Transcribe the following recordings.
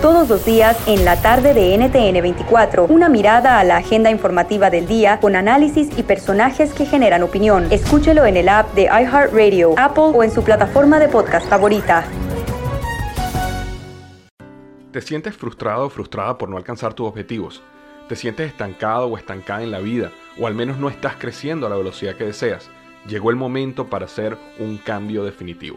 Todos los días en la tarde de NTN 24, una mirada a la agenda informativa del día con análisis y personajes que generan opinión. Escúchelo en el app de iHeartRadio, Apple o en su plataforma de podcast favorita. ¿Te sientes frustrado o frustrada por no alcanzar tus objetivos? ¿Te sientes estancado o estancada en la vida? ¿O al menos no estás creciendo a la velocidad que deseas? Llegó el momento para hacer un cambio definitivo.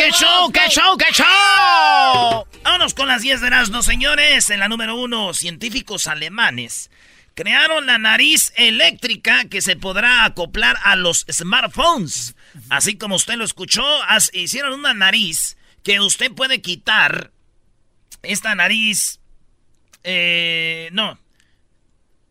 ¡qué show, qué show, qué show! Vámonos con las 10 de Erasmo, señores. En la número uno, científicos alemanes crearon la nariz eléctrica que se podrá acoplar a los smartphones. Así como usted lo escuchó, hicieron una nariz que usted puede quitar esta nariz. Eh, no.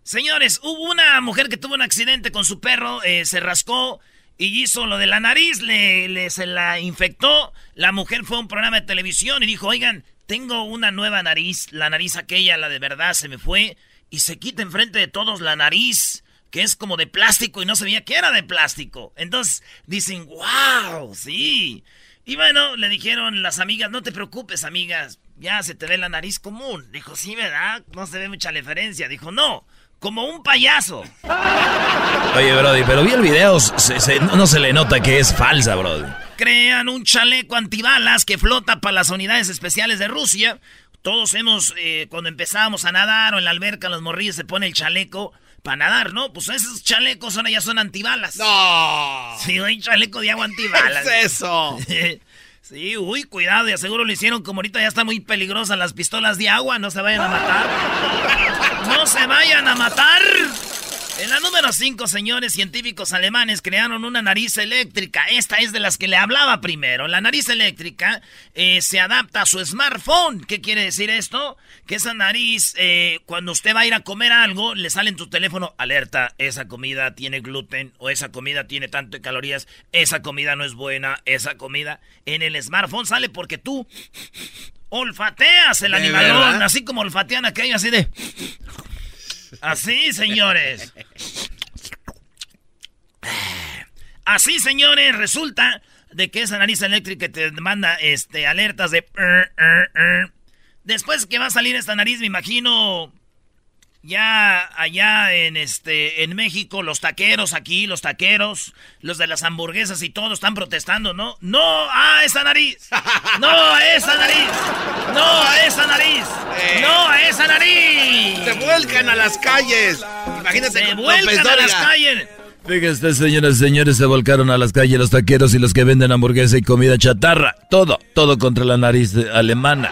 Señores, hubo una mujer que tuvo un accidente con su perro, eh, se rascó y hizo lo de la nariz, le, se la infectó. La mujer fue a un programa de televisión y dijo, oigan, tengo una nueva nariz, la nariz aquella, la de verdad, se me fue. Y se quita enfrente de todos la nariz, que es como de plástico y no sabía que era de plástico. Entonces dicen, wow, sí. Y bueno, le dijeron las amigas, no te preocupes, amigas, ya se te ve la nariz común. Dijo, sí, ¿verdad? No se ve mucha diferencia. Dijo, no, como un payaso. Oye, Brody, pero vi el video, no, se le nota que es falsa, Brody. Crean un chaleco antibalas que flota para las unidades especiales de Rusia. Todos hemos, eh, cuando empezábamos a nadar o en la alberca, los morrillos se pone el chaleco para nadar, ¿no? Pues esos chalecos ahora ya son antibalas. ¡No! Sí, hay chaleco de agua antibalas. ¿Qué es eso? Sí, uy, cuidado, y seguro lo hicieron como ahorita ya están muy peligrosas las pistolas de agua, no se vayan a matar. No se vayan a matar. En la número 5, señores científicos alemanes crearon una nariz eléctrica. Esta es de las que le hablaba primero. La nariz eléctrica eh, se adapta a su smartphone. ¿Qué quiere decir esto? Que esa nariz, eh, cuando usted va a ir a comer algo, le sale en tu teléfono alerta. Esa comida tiene gluten o esa comida tiene tanto de calorías. Esa comida no es buena. Esa comida en el smartphone sale porque tú olfateas el animalón. Así como olfatean aquello así de... Así, señores. Así, señores, resulta de que esa nariz eléctrica te manda este, alertas de... Después que va a salir esta nariz, me imagino ya allá en este en México los taqueros aquí, los taqueros, los de las hamburguesas y todo están protestando, ¿no? No a esa nariz. No a esa nariz. No a esa nariz. No a esa nariz. Se vuelcan a las calles. Imagínate Se vuelcan a las calles. Fíjense, señoras y señores, se volcaron a las calles los taqueros y los que venden hamburguesa y comida chatarra. Todo, todo contra la nariz alemana.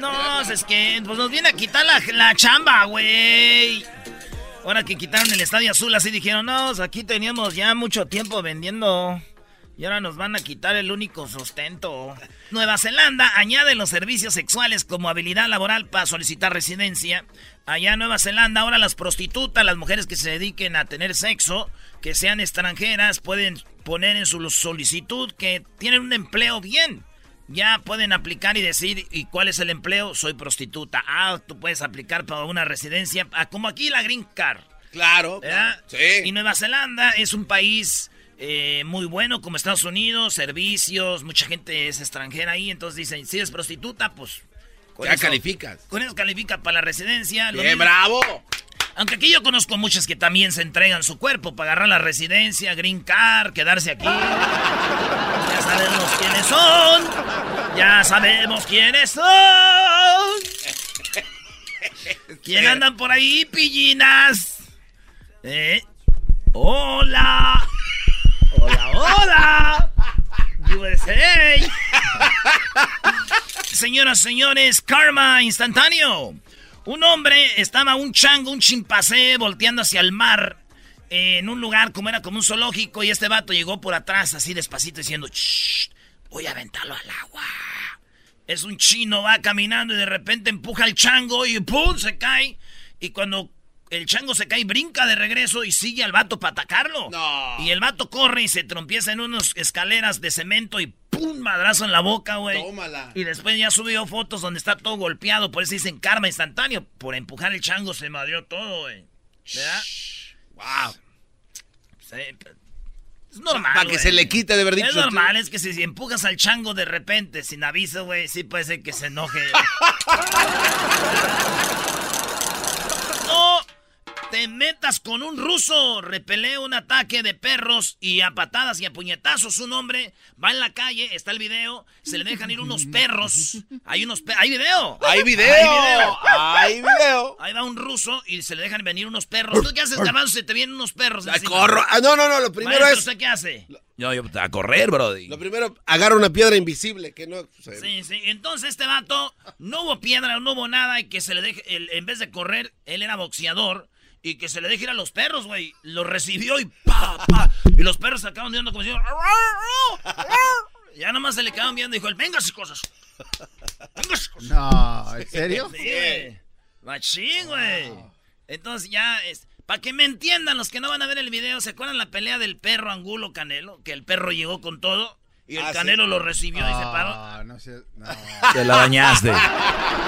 No, es que pues nos viene a quitar la, la chamba, güey. Ahora que quitaron el Estadio Azul, así dijeron, no, pues, aquí teníamos ya mucho tiempo vendiendo. Y ahora nos van a quitar el único sustento. Nueva Zelanda añade los servicios sexuales como habilidad laboral para solicitar residencia. Allá en Nueva Zelanda ahora las prostitutas, las mujeres que se dediquen a tener sexo, que sean extranjeras, pueden poner en su solicitud que tienen un empleo bien ya pueden aplicar y decir, ¿y cuál es el empleo? Soy prostituta. Ah, tú puedes aplicar para una residencia, ah, como aquí la Green Card. Claro. Sí. Y Nueva Zelanda es un país eh, muy bueno como Estados Unidos, servicios, mucha gente es extranjera ahí, entonces dicen, si eres prostituta, pues... ya calificas. Con eso califica para la residencia. ¡Bien, bravo! Aunque aquí yo conozco muchas que también se entregan su cuerpo para agarrar la residencia, green card, quedarse aquí. Ya sabemos quiénes son. Ya sabemos quiénes son. ¿Quién andan por ahí, pillinas? ¿Eh? Hola. Hola. ¡Ey! Señoras, señores, karma instantáneo. Un hombre estaba un chango, un chimpancé, volteando hacia el mar en un lugar como era como un zoológico y este vato llegó por atrás así despacito diciendo, voy a aventarlo al agua. Es un chino, va caminando y de repente empuja al chango y ¡pum! se cae. Y cuando el chango se cae, brinca de regreso y sigue al vato para atacarlo. Y el vato corre y se trompieza en unas escaleras de cemento y ¡pum! madrazo en la boca, güey. Tómala. Y después ya subió fotos donde está todo golpeado, por eso dicen karma instantáneo. Por empujar el chango se madrió todo, güey. ¿Verdad? Wow. Sí, es normal. Para que se le quite de verdad. Es normal, es que si, si empujas al chango de repente, sin aviso, güey, sí puede ser que se enoje. no te metas con un ruso. Repelé un ataque de perros y a patadas y a puñetazos. Un hombre va en la calle, está el video, se le dejan ir unos perros. Hay unos ¿Hay video? ¡Hay video! Hay video. ¡Hay video! Ahí va un ruso y se le dejan venir unos perros. ¿Tú qué haces, Garbanzo? Se te vienen unos perros. Ay, encima. corro. Ah, no, no, no. Lo primero Maestro, es. ¿usted qué hace? Yo, a correr, brody. Lo primero, agarra una piedra invisible. Que no. se- Sí, sí. Entonces este vato, no hubo piedra, no hubo nada y que se le deje, él, en vez de correr, él era boxeador y que se le deje ir a los perros, güey. Lo recibió y pa, pa. Y los perros se acaban viendo como si... Ya nomás se le quedaban viendo y dijo, venga sus cosas. Venga sus cosas. No, ¿en serio? Sí. Machín, güey. Entonces ya es... Para que me entiendan los que no van a ver el video, ¿se acuerdan la pelea del perro Angulo Canelo? Que el perro llegó con todo y el Ah, sí. Canelo lo recibió y se paró. Ah, no sé. No. Te la bañaste.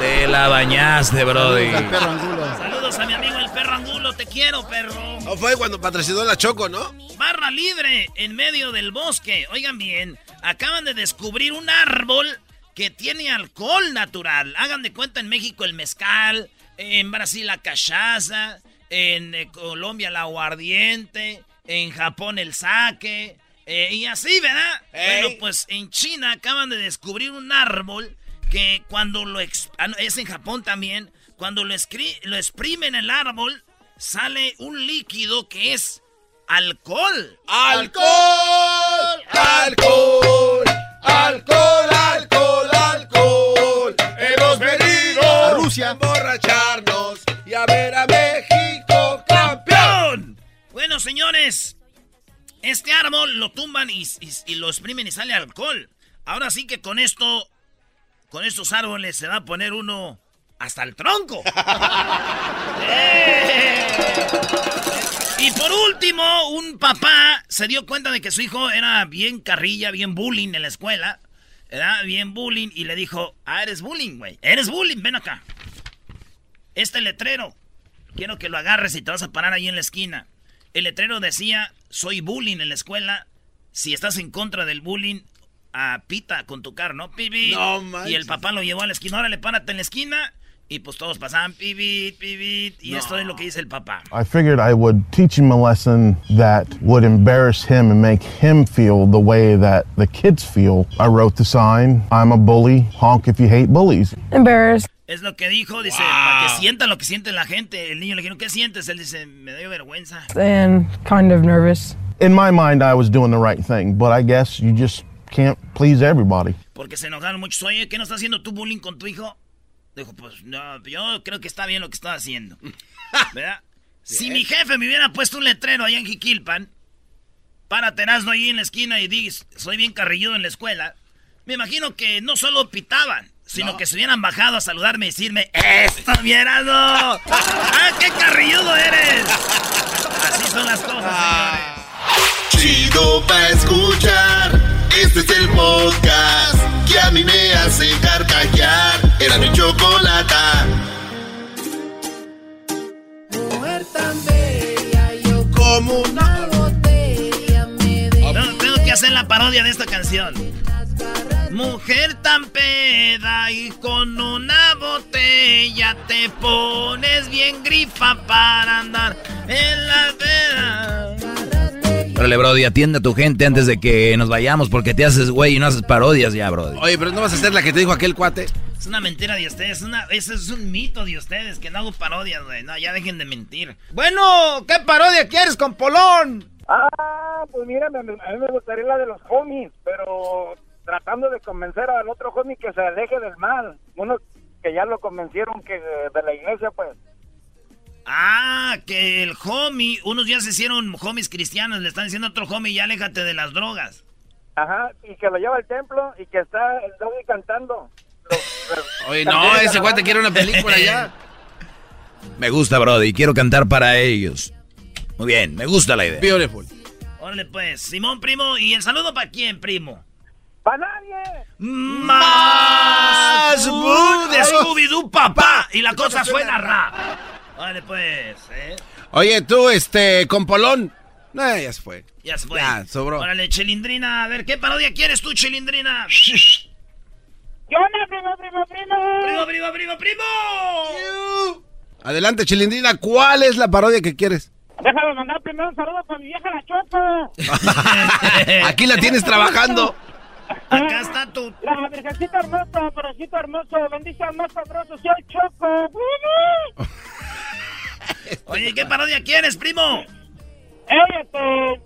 Te la bañaste, brody. Al perro angulo. Saludos a mi amigo el perro Angulo, te quiero, perro. No fue cuando patrocinó la Choco, ¿no? Barra libre en medio del bosque. Oigan bien, acaban de descubrir un árbol que tiene alcohol natural. Hagan de cuenta en México el mezcal, en Brasil la cachaza, en eh, Colombia el aguardiente, en Japón el sake, eh, y así, ¿verdad? Bueno, pues en China acaban de descubrir un árbol que cuando lo... ah, es en Japón también. Cuando lo, lo exprimen el árbol, sale un líquido que es alcohol. ¡Alcohol! ¡Alcohol! ¡Alcohol! ¡Alcohol! ¡Alcohol! Hemos venido A Rusia. a emborracharnos y a ver a México campeón. Bueno, señores, este árbol lo tumban y, y- y lo exprimen y sale alcohol. Ahora sí que con esto, con estos árboles se va a poner uno hasta el tronco. ¡Eh! Y por último, un papá se dio cuenta de que su hijo era bien carrilla, bien bullying en la escuela. Era bien bullying y le dijo, ah, eres bullying, güey. Eres bullying, ven acá. Este letrero, quiero que lo agarres y te vas a parar ahí en la esquina. El letrero decía, soy bullying en la escuela. Si estás en contra del bullying, a pita con tu carro, ¿no? Pibi. No manches. y el papá lo llevó a la esquina. Ahora le párate en la esquina. Y pues todos pasaban pibit, pibit. Y esto es lo que dice el papá. I figured I would teach him a lesson that would embarrass him and make him feel the way that the kids feel. I wrote the sign, I'm a bully, honk if you hate bullies. Embarrassed. Es lo que dijo, dice, para que sienta lo que siente la gente. El niño le dijo, ¿qué sientes? Él dice, me dio vergüenza. and kind of nervous. In my mind, I was doing the right thing, but I guess you just can't please everybody. Porque se enojaron muchos. Oye, ¿qué no estás haciendo tú bullying con tu hijo? Dijo, pues no, yo creo que está bien lo que está haciendo. ¿Verdad? Si mi jefe me hubiera puesto un letrero allá en Jiquilpan, para Terazno ahí en la esquina y di, soy bien carrilludo en la escuela, me imagino que no solo pitaban, sino que se hubieran bajado a saludarme y decirme, ¡Esto, mierado! ¡Ah, qué carrilludo eres! Así son las cosas, señores. Chido pa' escuchar. Este es el podcast que a mí me hace carcajear. Era mi chocolata. Como una No, tengo que hacer la parodia de esta canción. Mujer tan peda y con una botella te pones bien grifa para andar en la veda. Órale, brody, atiende a tu gente antes de que nos vayamos porque te haces güey y no haces parodias ya, brody. Oye, pero no vas a hacer la que te dijo aquel cuate. Es una mentira de ustedes, una, ese es un mito de ustedes, que no hago parodias, güey. No, ya dejen de mentir. Bueno, ¿qué parodia quieres con Polón? Ah, pues mira, a mí me gustaría la de los homies, pero tratando de convencer al otro homie que se aleje del mal. Uno que ya lo convencieron que de, de la iglesia, pues. Ah, que el homie, unos ya se hicieron homies cristianos, le están diciendo a otro homie, ya aléjate de las drogas. Ajá, y que lo lleva al templo y que está el doggy cantando. Oye, no, ese cuate quiere una película ya. Me gusta, Brody. Quiero cantar para ellos. Muy bien, me gusta la idea. Beautiful. Órale, pues, Simón, primo. ¿Y el saludo para quién, primo? ¡Para nadie! ¡Más! ¡Bú! De Scooby-Doo, papá. Y la cosa suena rap. Órale, pues, ¿eh? Oye, tú, este, con Polón. No, ya se fue. Ya se fue. Ya, sobró. Órale, Chilindrina. A ver, ¿qué parodia quieres tú, Chilindrina? ¿Qué onda, primo, primo, primo? ¡Primo, primo, primo, primo! Adelante, Chilindrina, ¿cuál es la parodia que quieres? Déjame mandar primero un saludo para mi vieja la Choco. Aquí la tienes trabajando. Acá está tu... La virgencita hermosa, porocito hermoso, bendice más sabroso, soy Choco. Oye, ¿qué parodia quieres, primo? Ey, este,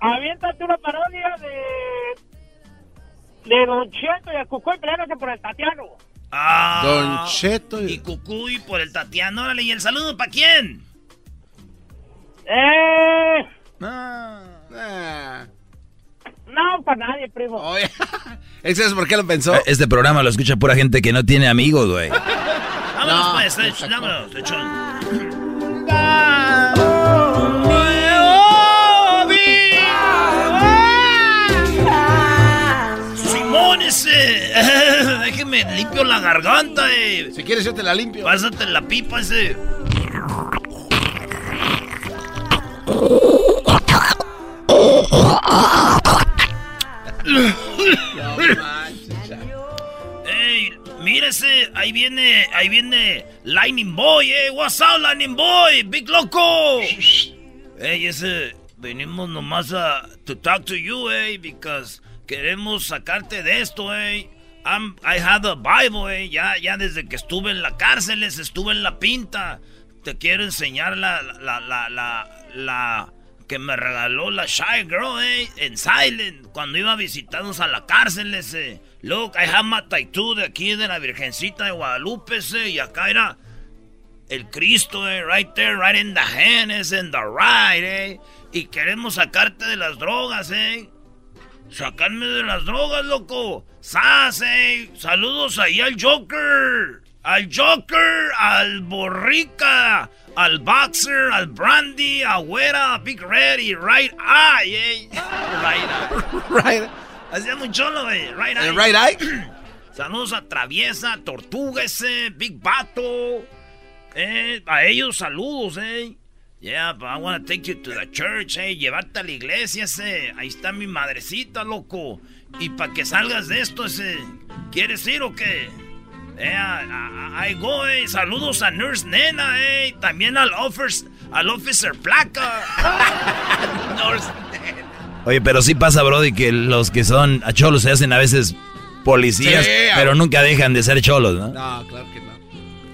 aviéntate una parodia de... De Don Cheto y el Cucuy peleándose por el Tatiano. Ah, Don Cheto y... Cucuy por el Tatiano. Órale, ¿y el saludo para quién? Eh... Ah. No, para nadie, primo. Oye, ¿Ese es por qué lo pensó? Este programa lo escucha pura gente que no tiene amigos, güey. Vámonos, pues, Ech, vámonos, lechón. Simón ese. Déjeme limpio la garganta, eh. Si quieres yo te la limpio. Pásate la pipa ese. Ey, mírese, ahí viene, ahí viene Lightning Boy, eh. What's up, Lightning Boy? Big Loco. Ey, ese, venimos nomás a to talk to you, eh, because queremos sacarte de esto, eh. I'm, I have a Bible, eh. Ya, ya desde que estuve en la cárcel, estuve en la pinta. Te quiero enseñar la, la, la, la, la que me regaló la Shy Girl, eh, en Silent, cuando iba a visitarnos a la cárcel, ese. Look, I have my tattoo de aquí de la Virgencita de Guadalupe, ese, y acá era el Cristo, eh, right there, right in the hand, is in the right, eh. Y queremos sacarte de las drogas, eh. Sacarme de las drogas, loco. ¡Sas, eh! Saludos ahí al Joker. Al Joker, al Borrica, al Boxer, al Brandy, a Güera, a Big Red y Right Eye, eh. Right Eye. Right. Hacía muy cholo, güey. Right Eye. ¿El right eye? Saludos a Traviesa, Tortuga ese, Big Bato. Eh, a ellos saludos, eh. Yeah, but I want to take you to the church, eh. Llevarte a la iglesia, ese. Ahí está mi madrecita, loco. Y para que salgas de esto, ese. ¿Quieres ir o qué? Eh, ahí go, eh. Saludos a Nurse Nena, eh. También al, officer, al Officer Placa. Nurse Nena. Oye, pero sí pasa, Brody, que los que son a cholos se hacen a veces policías, Sí, pero a- nunca dejan de ser cholos, ¿no? No, claro que no.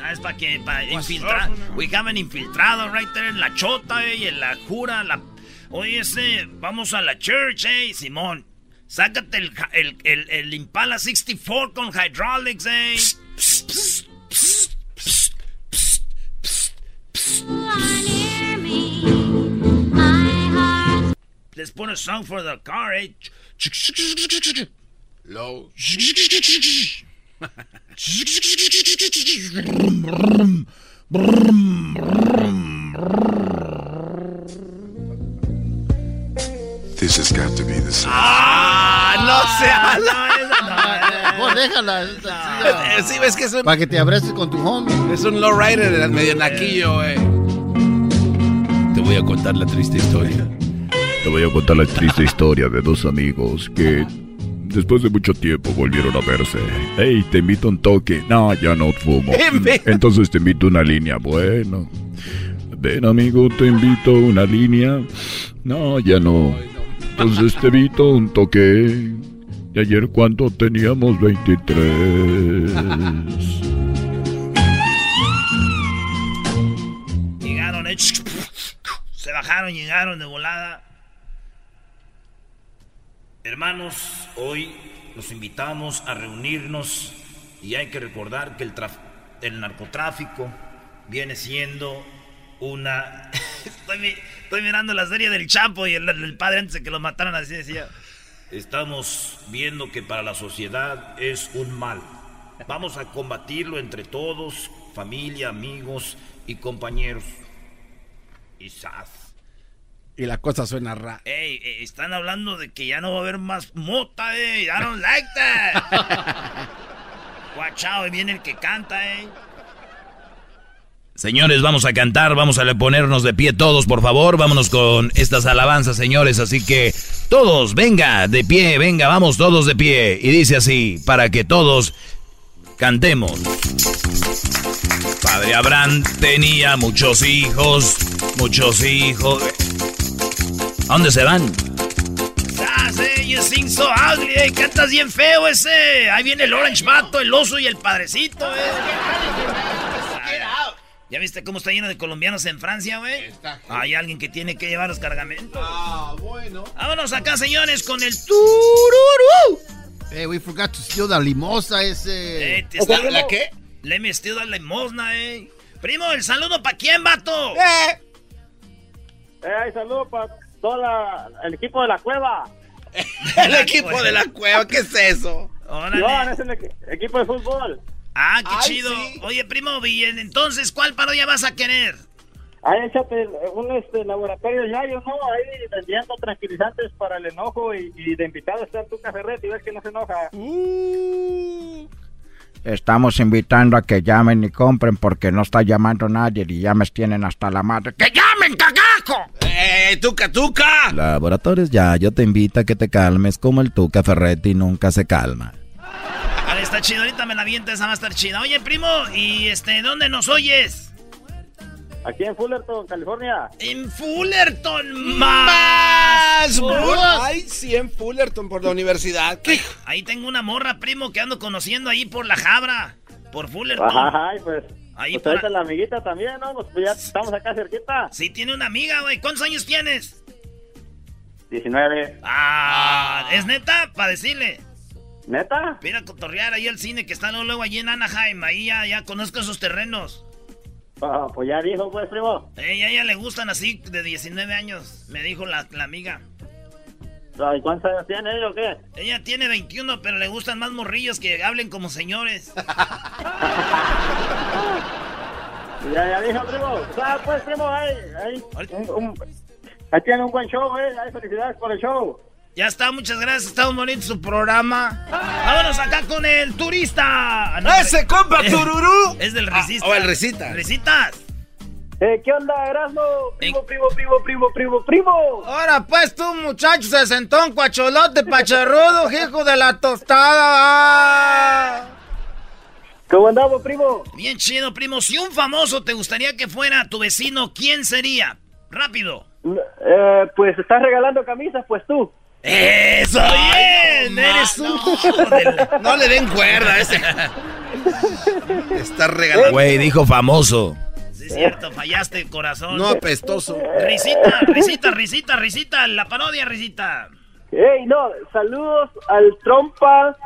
Ah, es para que, para infiltrar. We haven't infiltrado right there en la chota, eh, y en la jura, la... Oye, ese, vamos a la church, eh, Simón. Sácate el, el, el, el Impala 64 con hydraulics, eh. Let's put a song for the car, eh. Low. This has got to be the song. ¡Ah! ¡No se habla! Déjala. Eh, Sí, ves que es un, Para que te abraces con tu homie. es un lowrider del medio naquillo, güey. Te voy a contar la triste historia. Te voy a contar la triste historia de dos amigos que después de mucho tiempo volvieron a verse. Hey, te invito a un toque. No, ya no fumo. Entonces te invito una línea. Bueno. Ven amigo, te invito una línea. No, ya no. Entonces te invito un toque. Y ayer cuando teníamos 23. Llegaron, eh. Se bajaron, llegaron de volada. Hermanos, hoy los invitamos a reunirnos y hay que recordar que el, el narcotráfico viene siendo una... estoy, mirando la serie del Chapo y el, padre antes de que lo mataran así decía, estamos viendo que para la sociedad es un mal. Vamos a combatirlo entre todos, familia, amigos y compañeros. Y Y la cosa suena rara. Ey, eh, están hablando de que ya no va a haber más mota, eh. I don't like that. Guachao, y viene el que canta, eh. Señores, vamos a cantar, vamos a ponernos de pie todos, por favor. Vámonos con estas alabanzas, señores. Así que todos, venga, de pie, venga, vamos todos de pie. Y dice así, para que todos cantemos. Padre Abraham tenía muchos hijos, muchos hijos. ¿A dónde se van? Eh, you sing so eh, cantas bien feo ese. Ahí viene el Orange Mato, el oso y el padrecito, eh. ¿Ya viste cómo está lleno de colombianos en Francia, güey? Hay alguien que tiene que llevar los cargamentos. Ah, bueno. Vámonos acá, señores, con el tururú. Hey, we forgot to steal the limosa ese. Eh, ¿La qué? Le me steal la limosna, eh. Primo, ¿el saludo para quién, vato? Eh. Eh, saludo para todo el equipo de la cueva. el equipo de la cueva, ¿qué es eso? No, es el equipo de fútbol. Ah, qué chido. Oye, primo, bien, entonces, ¿cuál parodia vas a querer? Ahí échate un este, laboratorio ya, yo no, ahí vendiendo tranquilizantes para el enojo y, de invitado está tu café y ves que no se enoja. Uh. Estamos invitando a que llamen y compren porque no está llamando nadie y ya me tienen hasta la madre. ¡Que llamen, cagajo! ¡Eh, tuca, tuca! Laboratorios ya, yo te invito a que te calmes como el tuca Ferretti nunca se calma está chido, ahorita me la viento, esa va a estar chida. Oye, primo, ¿y este, dónde nos oyes? Aquí en Fullerton, California. En Fullerton, más. Ay, sí, en Fullerton, por la universidad. ¿Qué? Ahí tengo una morra, primo, que ando conociendo ahí por la Jabra, por Fullerton. Ajá, pues. Ahí pues la amiguita también, ¿no? Pues ya estamos acá cerquita. Sí, tiene una amiga, güey. ¿Cuántos años tienes? 19. Ah, ¿es neta? Para decirle. ¿Neta? Mira cotorrear ahí al cine que está luego allí en Anaheim. Ahí ya, ya conozco esos terrenos. Ah, pues ya dijo, pues, primo. Eh, a ella le gustan así de 19 años, me dijo la, amiga. ¿Y cuántos años tiene ella o qué? Ella tiene 21, pero le gustan más morrillos que hablen como señores. ya, ya dijo, primo. Ah, pues, primo, ahí, ahí, ahí tiene un buen show, eh. Ahí, felicidades por el show. Ya está, muchas gracias. Está muy bonito su programa. Vámonos acá con el turista. ¡Ese compa tururú! Es del risista. o el risita. Risitas. Eh, ¿Qué onda, Erasmo? Primo, primo, primo, primo, primo, primo. Ahora pues tú, muchacho, se sentó un cuacholote pacharrudo, hijo de la tostada. ¿Cómo andamos, primo? Bien chido, primo. Si un famoso te gustaría que fuera tu vecino, ¿quién sería? Rápido. Eh, pues estás regalando camisas, pues tú. ¡Eso! ¡Bien! ¡Eres un No le den cuerda a ese. Está regalando. Güey, dijo famoso. Sí, es cierto, fallaste, corazón. No apestoso. Risita, risita, risita, risita, la parodia, risita. ¡Ey, no! Saludos al trompa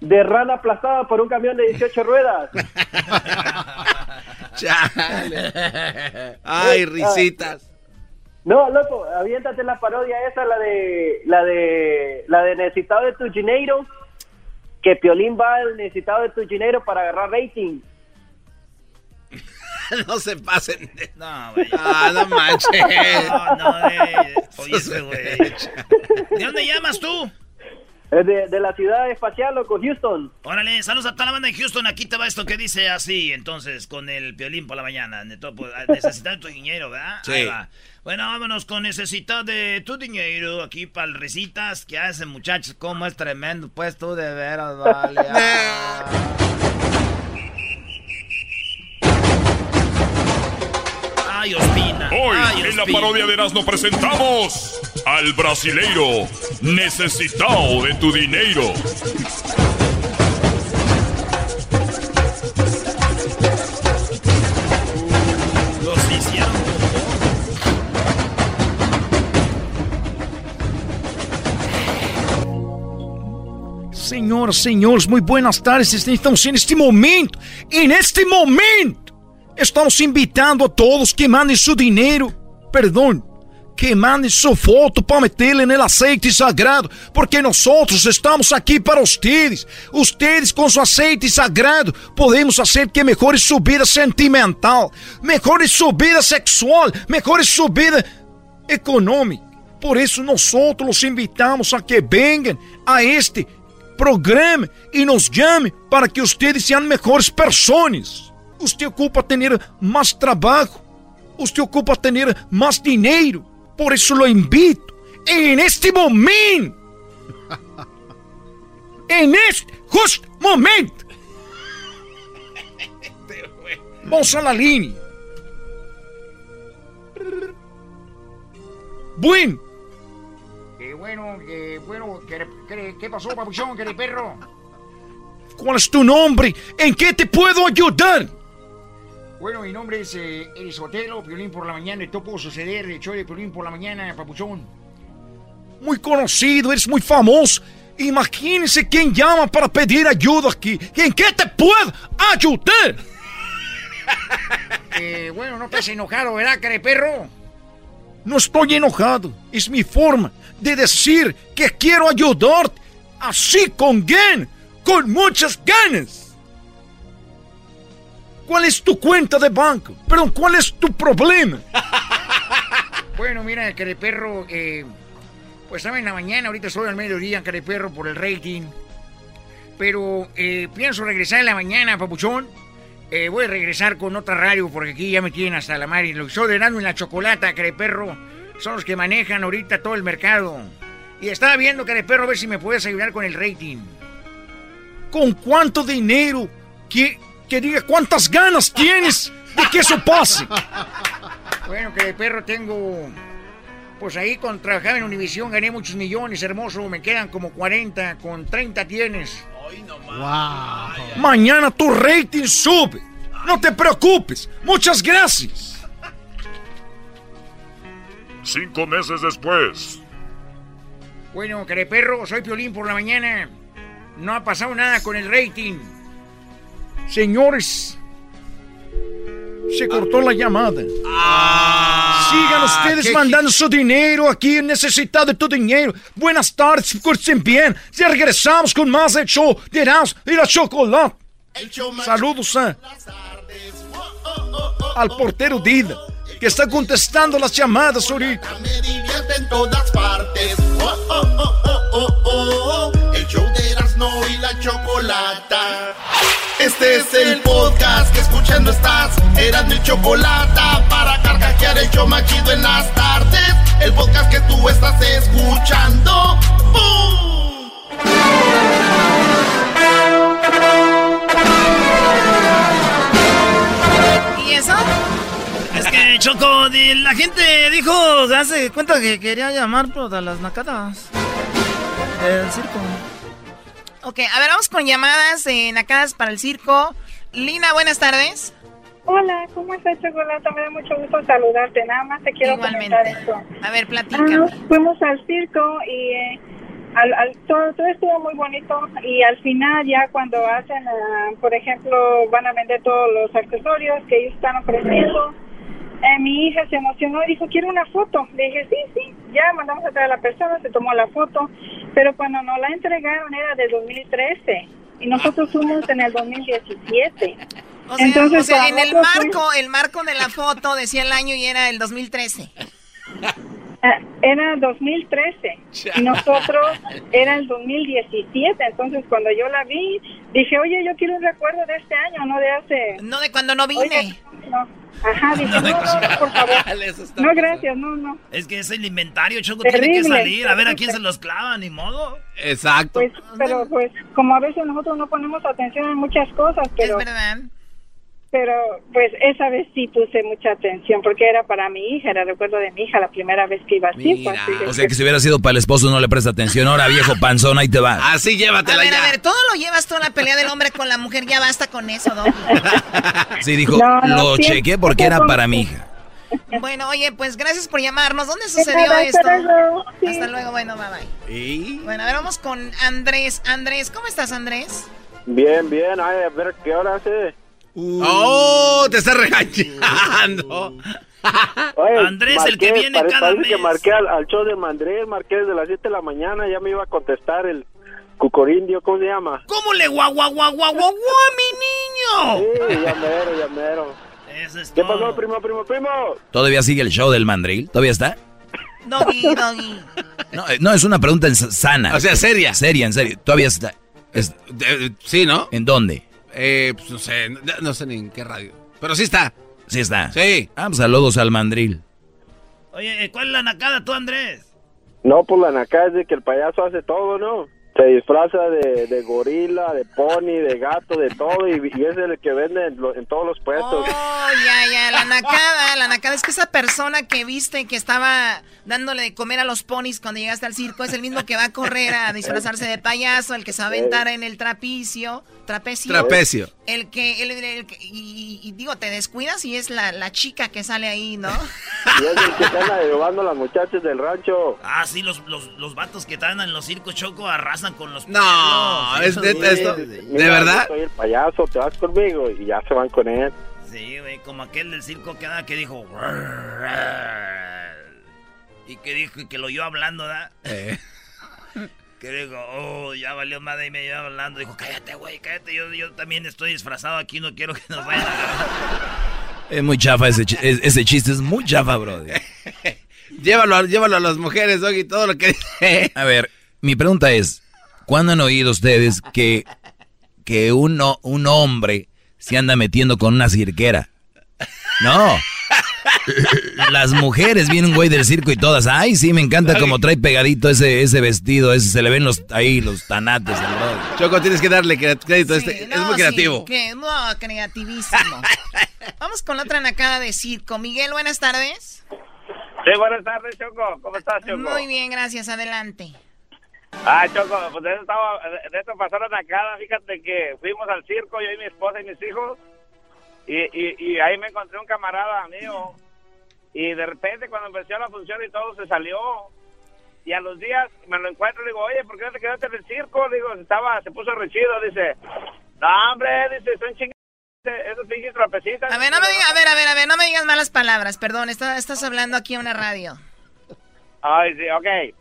de rana aplastada por un camión de 18 ruedas. Chale. Ay, risitas. No, loco, aviéntate la parodia esa, la de la de la de necesitado de tu dinero, que Piolín va al necesitado de tu dinero para agarrar rating. no se pasen. No, güey. Ah, no manches. No, no, eh. Oye, güey. ¿De dónde llamas tú? De, de, la ciudad espacial, loco, Houston. Órale, saludos a toda la banda de Houston. Aquí te va esto que dice así, entonces, con el piolín por la mañana. Pues, necesitas tu dinero, ¿verdad? Sí. Bueno, vámonos con necesidad de tu dinero aquí para el risitas. que hacen, muchachos? ¿Cómo es tremendo? Pues tú de veras, vale. Ay, Ospina. Hoy en la parodia de Erasmo presentamos al brasileiro necesitado de tu dinero. Señoras, señores, muy buenas tardes. Estamos en este momento, en este momento, estamos invitando a todos que mandem su dinero, perdón, que mandem su foto para meterla en el aceite sagrado, porque nosotros estamos aquí para ustedes. Ustedes con su aceite sagrado podemos hacer que mejore su vida sentimental, mejore su vida sexual, mejore su vida econômica. Por isso, nós os invitamos a que venham a este programa e nos chame para que vocês sejam melhores pessoas. Você ocupa ter mais trabalho, você ocupa ter mais dinheiro. Por isso, lo invito, em este momento, em este justo momento, vamos a la linha. Bueno. Eh, bueno, eh, bueno, ¿qué, qué, qué pasó, papuchón, qué perro? ¿Cuál es tu nombre? ¿En qué te puedo ayudar? Bueno, mi nombre es eh, Piolín por la mañana, todo pudo suceder, el show de Piolín por la mañana, papuchón. Muy conocido, eres muy famoso. Imagínese quién llama para pedir ayuda aquí. ¿En qué te puedo ayudar? eh, bueno, no estás enojado, ¿verdad, care perro? No estoy enojado. Es mi forma de decir que quiero ayudarte. Así con ganas. Con muchas ganas. ¿Cuál es tu cuenta de banco? Perdón, ¿cuál es tu problema? bueno, mira, careperro, eh, pues estaba en la mañana, ahorita estoy al mediodía, careperro, por el rating. Pero eh, pienso regresar en la mañana, papuchón. Eh, voy a regresar con otra radio porque aquí ya me tienen hasta la madre. Lo que estoy ordenando en la chocolata, Careperro, son los que manejan ahorita todo el mercado. Y estaba viendo, Careperro, a ver si me puedes ayudar con el rating. ¿Con cuánto dinero? Que, que diga cuántas ganas tienes de que eso pase. Bueno, Careperro, tengo... Pues ahí con trabajar en Univisión gané muchos millones, hermoso. Me quedan como 40, con 30 tienes. Wow. Mañana tu rating sube. No te preocupes. Muchas gracias. Cinco meses después. Bueno, careperro, soy Piolín por la mañana. No ha pasado nada con el rating. Señores, se cortó la llamada. Sigan ustedes mandando su dinero aquí, necesitado de tu dinero. Buenas tardes, curten bien. Ya regresamos con más del show de Erasmo y la Chocolate. Saludos a, al portero Dida, que está contestando las llamadas ahorita. Me divierte en todas partes. Oh, oh, oh, oh, oh, oh. El show de Erasmo y la Chocolata. Este es el podcast que escuchando estás. Eran mi chocolate para carcajear el show machido en las tardes. El podcast que tú estás escuchando. ¡Bum! ¿Y eso? Es que Choco, la gente dijo, hace cuenta que quería llamar pero a las nacadas del circo. Ok, a ver, vamos con llamadas en acá para el circo. Lina, buenas tardes. Hola, ¿cómo estás, Chocolata? Me da mucho gusto saludarte. Nada más te quiero Igualmente. comentar esto. A ver, platícame. Ah, fuimos al circo y eh, al, al- todo, todo estuvo muy bonito y al final ya cuando hacen, ah, por ejemplo, van a vender todos los accesorios que ellos están ofreciendo, eh, mi hija se emocionó y dijo, quiero una foto. Le dije, sí, sí, ya mandamos a traer a la persona, se tomó la foto, pero cuando nos la entregaron era de 2013 y nosotros fuimos en el 2017. O sea, Entonces, o sea, para en el fue- marco, el marco de la foto decía el año y era el 2013. Ah, Era 2013 y nosotros era el 2017. Entonces, cuando yo la vi, dije, oye, yo quiero un recuerdo de este año, no de hace. No de cuando no vine. Oye, no. Ajá, dije, no, no, no, por favor. No, gracias, no, no. Es que es el inventario, Choco, tiene que Terrible, salir. A ver a quién se los clava, ni modo. Exacto. Pues, pero pues, como a veces nosotros no ponemos atención en muchas cosas, pero. Es verdad. Pero, pues, esa vez sí puse mucha atención, porque era para mi hija, era recuerdo de mi hija la primera vez que iba así O sea que si hubiera sido para el esposo no le presta atención. Ahora, viejo panzón, ahí te va. Así A llévatela ver, ya. a ver, todo lo llevas tú a la pelea del hombre con la mujer, ya basta con eso, ¿no? Sí, dijo, No, no, lo sí, chequé porque era para mi hija. Bueno, oye, pues gracias por llamarnos. ¿Dónde sucedió nada, esto? hasta luego. Sí. Hasta luego, bueno, bye bye. Bueno, a ver, vamos con Andrés. Andrés, ¿cómo estás, Andrés? Bien, bien, ay, a ver qué hora hace. ¡Oh! Te está regañando. Oye, Andrés, el que viene pare- cada parece que mes. marqué al, al show de Mandrés, marqué desde las 7 de la mañana, ya me iba a contestar el cucorindio, ¿cómo se llama? ¿Cómo le guau guau guau guau guau guau, mi niño? Sí, ya mero, ya mero. Eso es ¿Qué todo. pasó, primo, primo, primo? ¿Todavía sigue el show del mandril? ¿Todavía está? Doggy, doggy. No, eh, no, es una pregunta sana. O sea, seria. Seria, en serio. ¿Todavía está? es- Eh, sí, ¿no? ¿En dónde? Eh, pues no sé, no, no sé ni en qué radio. Pero sí está. Sí está. Sí. Ah, pues saludos al mandril. Oye, ¿cuál es la nacada tú, Andrés? No, pues la naca es de que el payaso hace todo, ¿no? Se disfraza de, de gorila, de pony, de gato, de todo, y, y es el que vende en, lo- en todos los puestos. Oh, ya, ya, la nacada, la nacada es que esa persona que viste que estaba dándole de comer a los ponis cuando llegaste al circo es el mismo que va a correr a disfrazarse de payaso, el que se va a aventar en el trapicio, trapecio. Trapecio. El que, el, el que- y, y digo, te descuidas y es la, la chica que sale ahí, ¿no? Y es el que anda llevando a las muchachas del rancho. Ah, sí, los, los, los vatos que están en los circos choco arrasan con los No, perros. es neta güey. esto. Mira, ¿De verdad? Soy el payaso, te vas conmigo, y ya se van con él. Sí, güey, como aquel del circo que, que dijo... Y que dijo que lo oyó hablando, ¿da? Eh. Que dijo, oh, ya valió madre y me iba hablando. Dijo, cállate, güey, cállate. Yo, yo también estoy disfrazado aquí, no quiero que nos vayan a agarrar. Es muy chafa ese, chi- es- ese chiste, es muy chafa, bro. Llévalo, a- llévalo a las mujeres, Doggy, todo lo que A ver, mi pregunta es, ¿cuándo han oído ustedes que, que uno, un hombre se anda metiendo con una cirquera? No. Las mujeres vienen güey del circo y todas, ay, sí, me encanta como trae pegadito ese, ese vestido, ese, se le ven los ahí los tanates. Choco, tienes que darle crédito. Sí, este, es muy sí, creativo. que- no, creativísimo. Vamos con la otra nacada de circo. Miguel, buenas tardes. Sí, buenas tardes, Choco. ¿Cómo estás, Choco? Muy bien, gracias, adelante. Ah, Choco, pues de eso, estaba, de eso pasó la nacada. Fíjate que fuimos al circo, yo y mi esposa y mis hijos. Y, y, y ahí me encontré un camarada mío. Y de repente, cuando empezó la función y todo, se salió. Y a los días me lo encuentro y le digo, oye, ¿por qué no te quedaste en el circo? Digo, estaba, se puso rechido. Dice, no, hombre, dice, son chingados esos pinches trapecistas. A ver, no me digas, a ver, a ver, a ver, no me digas malas palabras, perdón, está- estás hablando aquí a una radio. Ay, sí, ok.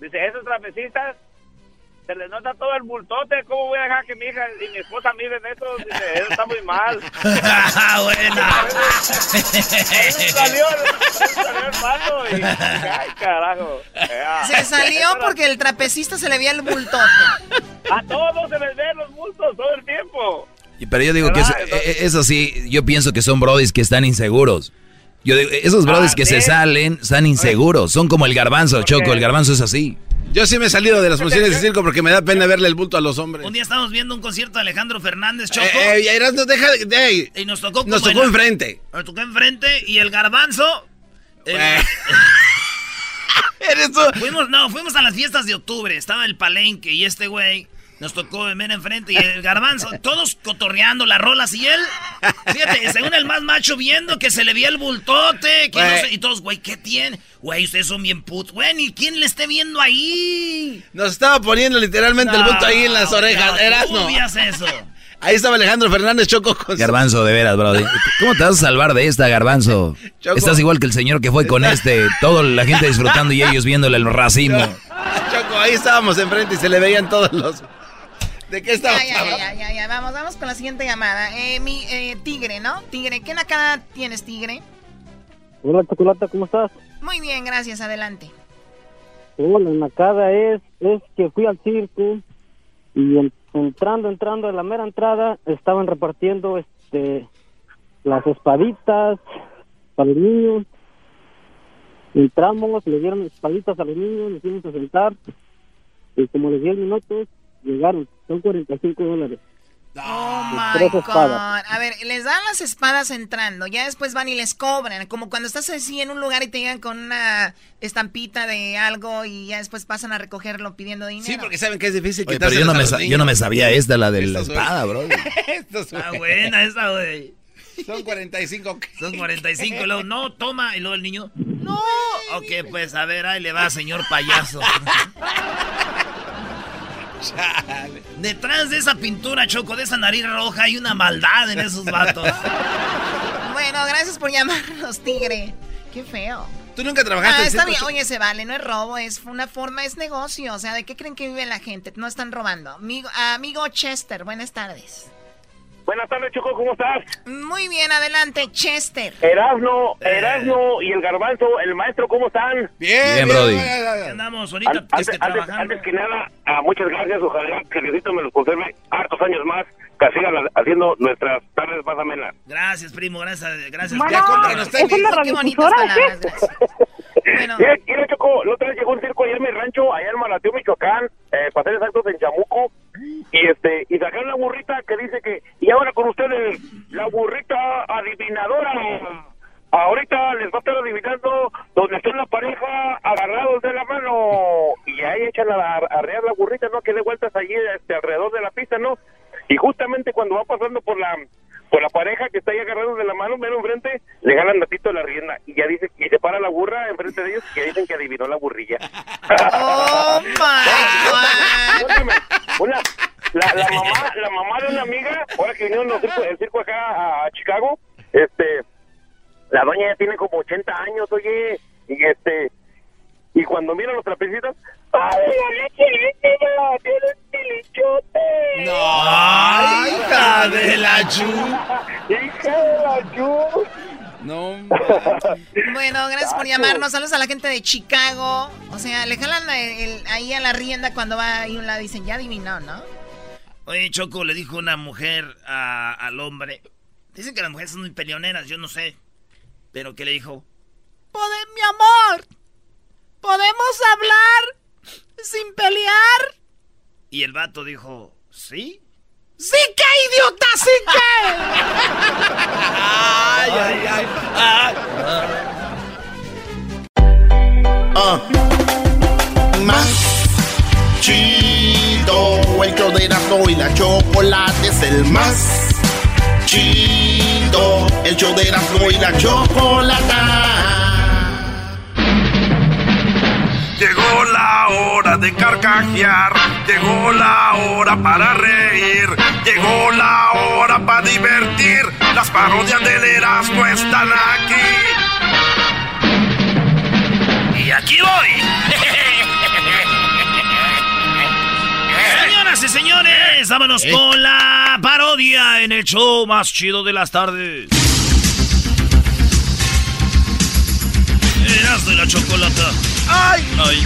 Dice, esos trapecistas se les nota todo el bultote. ¿Cómo voy a dejar que mi hija y mi esposa miren eso? Dice, eso está muy mal. Buena. salió, salió el y ay, carajo. Se salió porque el trapecista se le veía el bultote. A todos se les ven los bultos todo el tiempo. Pero yo digo que eso, eh, eso sí, yo pienso que son brodis que están inseguros. Yo digo, esos brodis Ah, que se salen están inseguros, son como el garbanzo, Choco, el garbanzo es así. Yo sí me he salido de las funciones de circo porque me da pena verle el bulto a los hombres. Un día estábamos viendo un concierto de Alejandro Fernández, Choco. Eh, eh, Erasmo, deja de- de- y nos tocó Nos tocó en- enfrente. Nos tocó enfrente y el garbanzo. el- fuimos, no, fuimos a las fiestas de octubre. Estaba el palenque y este güey nos tocó ver enfrente y el garbanzo. Todos cotorreando las rolas y él. Fíjate, según el más macho viendo que se le veía el bultote. que no sé, y todos, güey, ¿qué tienen? Güey, ustedes son bien putos. Güey, ni quién le esté viendo ahí. Nos estaba poniendo literalmente el No, bulto ahí en las orejas. no. ¿cómo veías eso? Ahí estaba Alejandro Fernández Choco con Garbanzo, de veras, brody. ¿Cómo te vas a salvar de esta, garbanzo? Choco. Estás igual que el señor que fue con este, toda la gente disfrutando y ellos viéndole el racismo. Choco, ahí estábamos enfrente y se le veían todos los... ¿De qué estamos Ya, ya, ya, hablando? ya, ya, ya, vamos, vamos con la siguiente llamada. Eh, mi eh, Tigre, ¿no? Tigre, ¿qué nacada tienes, Tigre? Hola, Chocolata, ¿cómo estás? Muy bien, gracias, adelante. Hola, la nacada es, es que fui al circo y en- entrando, entrando, en la mera entrada, estaban repartiendo este las espaditas para los niños. Entramos, le dieron espaditas a los niños, nos fuimos a sentar y como les 10 minutos, llegaron, son 45 dólares. Oh Tres my espadas. God. A ver, les dan las espadas entrando, ya después van y les cobran, como cuando estás así en un lugar y te llegan con una estampita de algo y ya después pasan a recogerlo pidiendo dinero. Sí, porque saben que es difícil Oye, pero yo no, me, yo no me sabía esta, la de la espada, bro. Estos, güey. Está buena esa, güey. Son 45. Son 45. Y luego, no, toma. Y luego el niño, no. Ok, pues a ver, ahí le va, señor payaso. Detrás de esa pintura, Choco, de esa nariz roja, hay una maldad en esos vatos. Bueno, gracias por llamarnos, tigre. Qué feo. Tú nunca trabajaste Ah, en está bien. Oye, se vale, no es robo, es una forma, es negocio. O sea, ¿de qué creen que vive la gente? No están robando. Amigo, amigo Chester, buenas tardes. Buenas tardes, Choco, ¿cómo estás? Muy bien, adelante, Chester. Erasno, Erasno y el Garbanzo, el maestro, ¿cómo están? Bien, Bien, Brody. ¿Qué andamos ahorita? An- es antes, que antes- trabajando. antes que nada, ah, muchas gracias. Ojalá que Diosito me los conserve hartos años más, que sigan ha- haciendo nuestras tardes más amenas. Gracias, primo, gracias. Gracias. Bueno, Ya es tenis. una Qué bonitas palabras. Bueno, Mira, mira, Choco, la otra vez llegó un circo allá en mi rancho, allá en Malateo, Michoacán, eh, para ser exactos, en Chamuco, y este y sacaron la burrita que dice que, y ahora con ustedes, la burrita adivinadora. Ahorita les va a estar adivinando donde está la pareja agarrados de la mano. Y ahí echan a, arrear la burrita, ¿no? Que dé vueltas allí este, alrededor de la pista, ¿no? Y justamente cuando va pasando por la por la pareja que está ahí agarrados de la mano, mero enfrente, le ganan ratito la rienda. Y ya dice, y se para la burra enfrente de ellos, que dicen que adivinó la burrilla. oh my God. Una, la, la mamá, la mamá de una amiga, ahora que vinieron los circo- el circo acá a, a Chicago, este, la doña ya tiene como 80 años, oye, y este, y cuando miran los trapecitos, ¡ay, la leche líquida! ¡Tiene un tilichote! No, hija de la chu. ¡Hija de la chu! No, Bueno, gracias por llamarnos. Saludos a la gente de Chicago. O sea, le jalan el- el- ahí a la rienda cuando va ahí a un lado y dicen, ya adivinó, ¿no? Oye, Choco, le dijo una mujer a- al hombre. Dicen que las mujeres son muy peleoneras, yo no sé. Pero que le dijo, Pode- mi amor, ¿podemos hablar sin pelear? y el vato dijo, ¿sí? ¡Sí que, idiota, sí que! ay, ay, ay. ay. Ah. Más chido, el show de Erasmo y la chocolate es el más chido, el show de Erasmo y la chocolata. Llegó la hora de carcajear, llegó la hora para reír, llegó la hora para divertir. Las parodias del Erasmo están aquí. Y aquí voy. Señoras y señores, vámonos con la parodia en el show más chido de las tardes. Erasmo y la chocolata. Ay. Ay.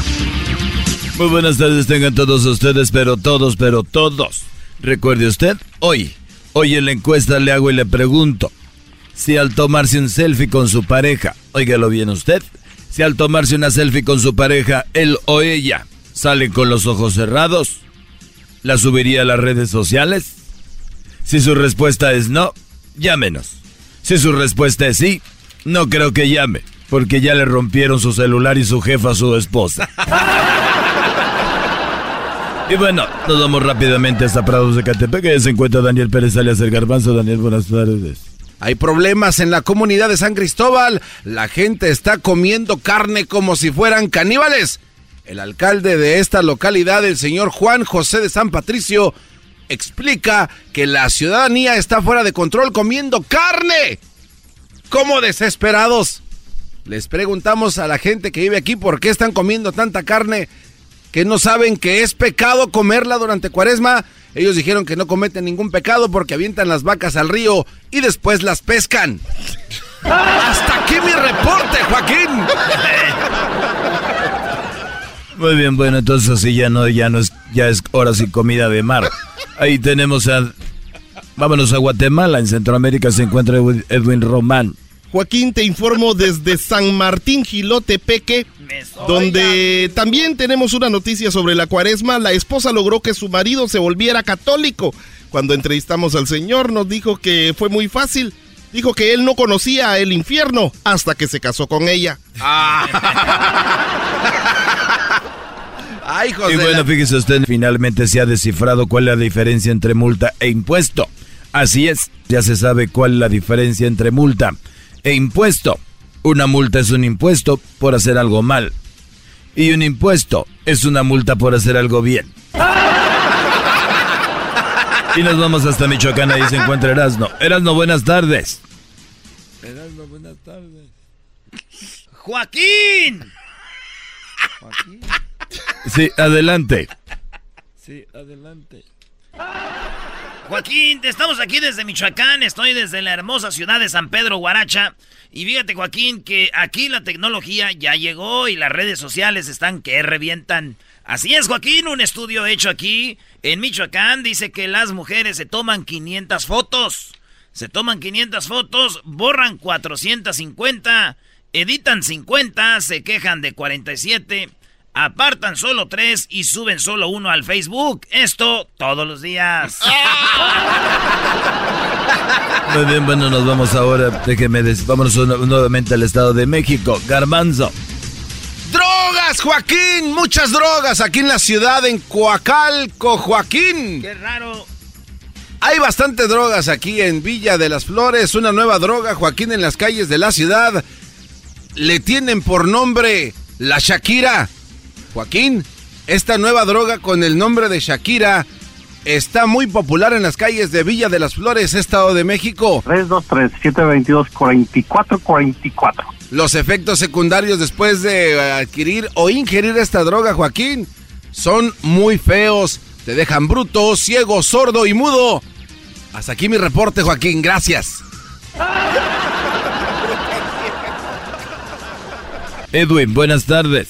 Muy buenas tardes tengan todos ustedes, pero todos, pero todos. Recuerde usted, hoy, hoy en la encuesta le hago y le pregunto, si al tomarse un selfie con su pareja, óigalo bien usted, si al tomarse una selfie con su pareja, él o ella salen con los ojos cerrados, ¿la subiría a las redes sociales? Si su respuesta es no, llámenos. Si su respuesta es sí, no creo que llame, porque ya le rompieron su celular y su jefa a su esposa. Y bueno, nos vamos rápidamente hasta Prados de Catepec, que se encuentra Daniel Pérez alias el Garbanzo. Daniel, buenas tardes. Hay problemas en la comunidad de San Cristóbal. La gente está comiendo carne como si fueran caníbales. El alcalde de esta localidad, el señor Juan José de San Patricio, explica que la ciudadanía está fuera de control comiendo carne. ¿Cómo desesperados? Les preguntamos a la gente que vive aquí por qué están comiendo tanta carne que no saben que es pecado comerla durante cuaresma. Ellos dijeron que no cometen ningún pecado porque avientan las vacas al río y después las pescan. Hasta aquí mi reporte, Joaquín. Muy bien, bueno, entonces así ya no, ya no es, ya es hora sin comida de mar. Ahí tenemos a, vámonos a Guatemala, en Centroamérica se encuentra Edwin- Edwin Román. Joaquín, te informo desde San Martín Gilotepeque, donde también tenemos una noticia sobre la cuaresma. La esposa logró que su marido se volviera católico. Cuando entrevistamos al señor nos dijo que fue muy fácil. Dijo que él no conocía el infierno hasta que se casó con ella. Ay, Y José. bueno, la- fíjese usted, finalmente se ha descifrado cuál es la diferencia entre multa e impuesto. Así es, ya se sabe cuál es la diferencia entre multa e impuesto. Una multa es un impuesto por hacer algo mal. Y un impuesto es una multa por hacer algo bien. Y nos vamos hasta Michoacán, ahí se encuentra Erasno. Erasno, buenas tardes. Erasno, buenas tardes. ¡Joaquín! Joaquín. Sí, adelante. Sí, adelante. Joaquín, estamos aquí desde Michoacán, estoy desde la hermosa ciudad de San Pedro Guaracha. Y fíjate, Joaquín, que aquí la tecnología ya llegó y las redes sociales están que revientan. Así es, Joaquín, un estudio hecho aquí en Michoacán dice que las mujeres se toman 500 fotos. Se toman 500 fotos, borran 450, editan 50, se quejan de 47 apartan solo tres y suben solo uno al Facebook. Esto todos los días. Muy bien, bueno, nos vamos ahora. Déjeme, des vámonos nuevamente al Estado de México. Garbanzo. ¡Drogas, Joaquín! Muchas drogas aquí en la ciudad, en Coacalco, Joaquín. ¡Qué raro! Hay bastante drogas aquí en Villa de las Flores. Una nueva droga, Joaquín, en las calles de la ciudad. Le tienen por nombre la Shakira. Joaquín, esta nueva droga con el nombre de Shakira está muy popular en las calles de Villa de las Flores, Estado de México. 323-722-4444. Los efectos secundarios después de adquirir o ingerir esta droga, Joaquín, son muy feos. Te dejan bruto, ciego, sordo y mudo. Hasta aquí mi reporte, Joaquín. Gracias. Edwin, buenas tardes.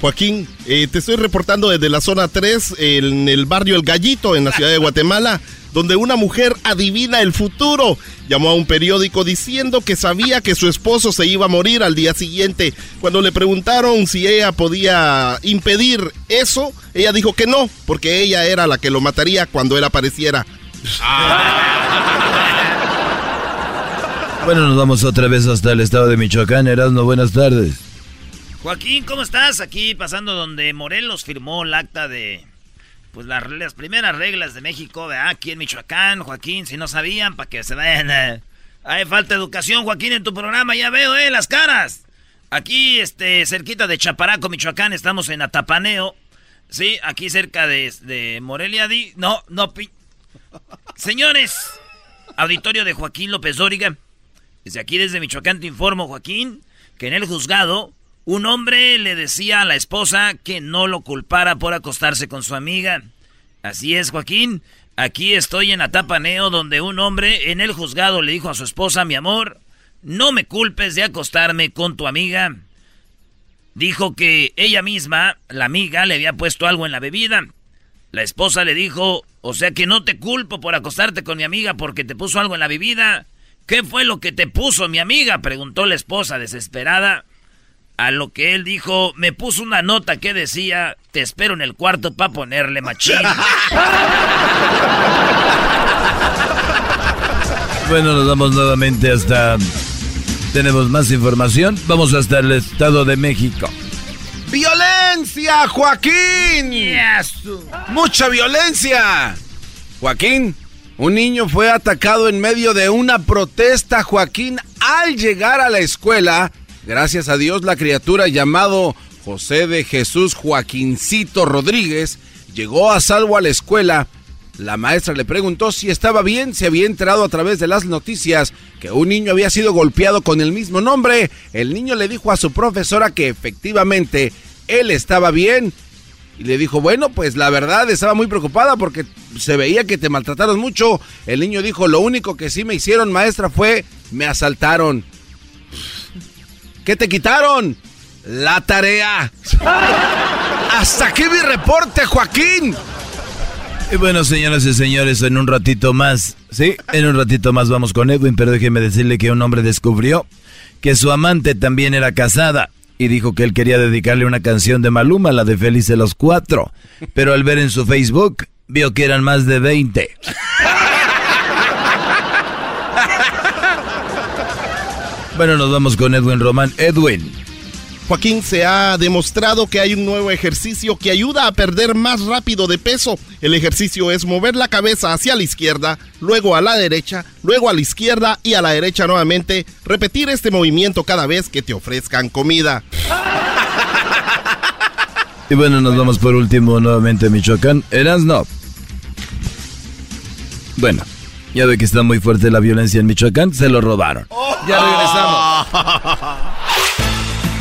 Joaquín, eh, te estoy reportando desde la zona 3, en el barrio El Gallito, en la ciudad de Guatemala, donde una mujer adivina el futuro. Llamó a un periódico diciendo que sabía que su esposo se iba a morir al día siguiente. Cuando le preguntaron si ella podía impedir eso, ella dijo que no, porque ella era la que lo mataría cuando él apareciera. Bueno, nos vamos otra vez hasta el estado de Michoacán. Erasmo, buenas tardes. Joaquín, ¿cómo estás? Aquí pasando donde Morelos firmó el acta de pues las, primeras reglas de México, ¿verdad? aquí en Michoacán, Joaquín, si no sabían, para que se vayan. Hay falta de educación, Joaquín, en tu programa, ya veo, eh, las caras. Aquí, este, cerquita de Chaparaco, Michoacán, estamos en Atapaneo. Sí, aquí cerca de, de Morelia. Di... No, no, pi... Señores, auditorio de Joaquín López Dóriga. Desde aquí, desde Michoacán, te informo, Joaquín, que en el juzgado un hombre le decía a la esposa que no lo culpara por acostarse con su amiga. Así es, Joaquín. Aquí estoy en Atapaneo donde un hombre en el juzgado le dijo a su esposa, mi amor, no me culpes de acostarme con tu amiga. Dijo que ella misma, la amiga, le había puesto algo en la bebida. La esposa le dijo, o sea que no te culpo por acostarte con mi amiga porque te puso algo en la bebida. ¿Qué fue lo que te puso mi amiga? preguntó la esposa desesperada. A lo que él dijo, me puso una nota que decía, te espero en el cuarto para ponerle machín. bueno, nos vamos nuevamente hasta... Tenemos más información. Vamos hasta el Estado de México. ¡Violencia, Joaquín! ¡Mucha violencia! Joaquín, un niño fue atacado en medio de una protesta, Joaquín, al llegar a la escuela Gracias a Dios, la criatura llamado José de Jesús Joaquincito Rodríguez llegó a salvo a la escuela. La maestra le preguntó si estaba bien, se había enterado a través de las noticias que un niño había sido golpeado con el mismo nombre. El niño le dijo a su profesora que efectivamente él estaba bien. Y le dijo, bueno, pues la verdad estaba muy preocupada porque se veía que te maltrataron mucho. El niño dijo, lo único que sí me hicieron, maestra, fue me asaltaron. ¿Qué te quitaron? La tarea. Hasta aquí mi reporte, Joaquín. Y bueno, señoras y señores, en un ratito más, sí, en un ratito más vamos con Edwin, pero déjeme decirle que un hombre descubrió que su amante también era casada y dijo que él quería dedicarle una canción de Maluma, la de Felices los Cuatro, pero al ver en su Facebook vio que eran más de 20. Bueno, nos vamos con Edwin Román. Edwin. Joaquín, se ha demostrado que hay un nuevo ejercicio que ayuda a perder más rápido de peso. El ejercicio es mover la cabeza hacia la izquierda, luego a la derecha, luego a la izquierda y a la derecha nuevamente. Repetir este movimiento cada vez que te ofrezcan comida. Y bueno, nos vamos por último nuevamente a Michoacán. no. Bueno, ya ve que está muy fuerte la violencia en Michoacán, se lo robaron. Ya regresamos.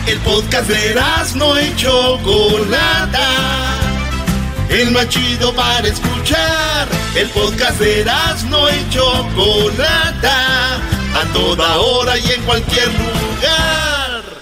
El podcast de no hecho Chocolata. El más chido para escuchar. El podcast de no hecho Chocolata. A toda hora y en cualquier lugar.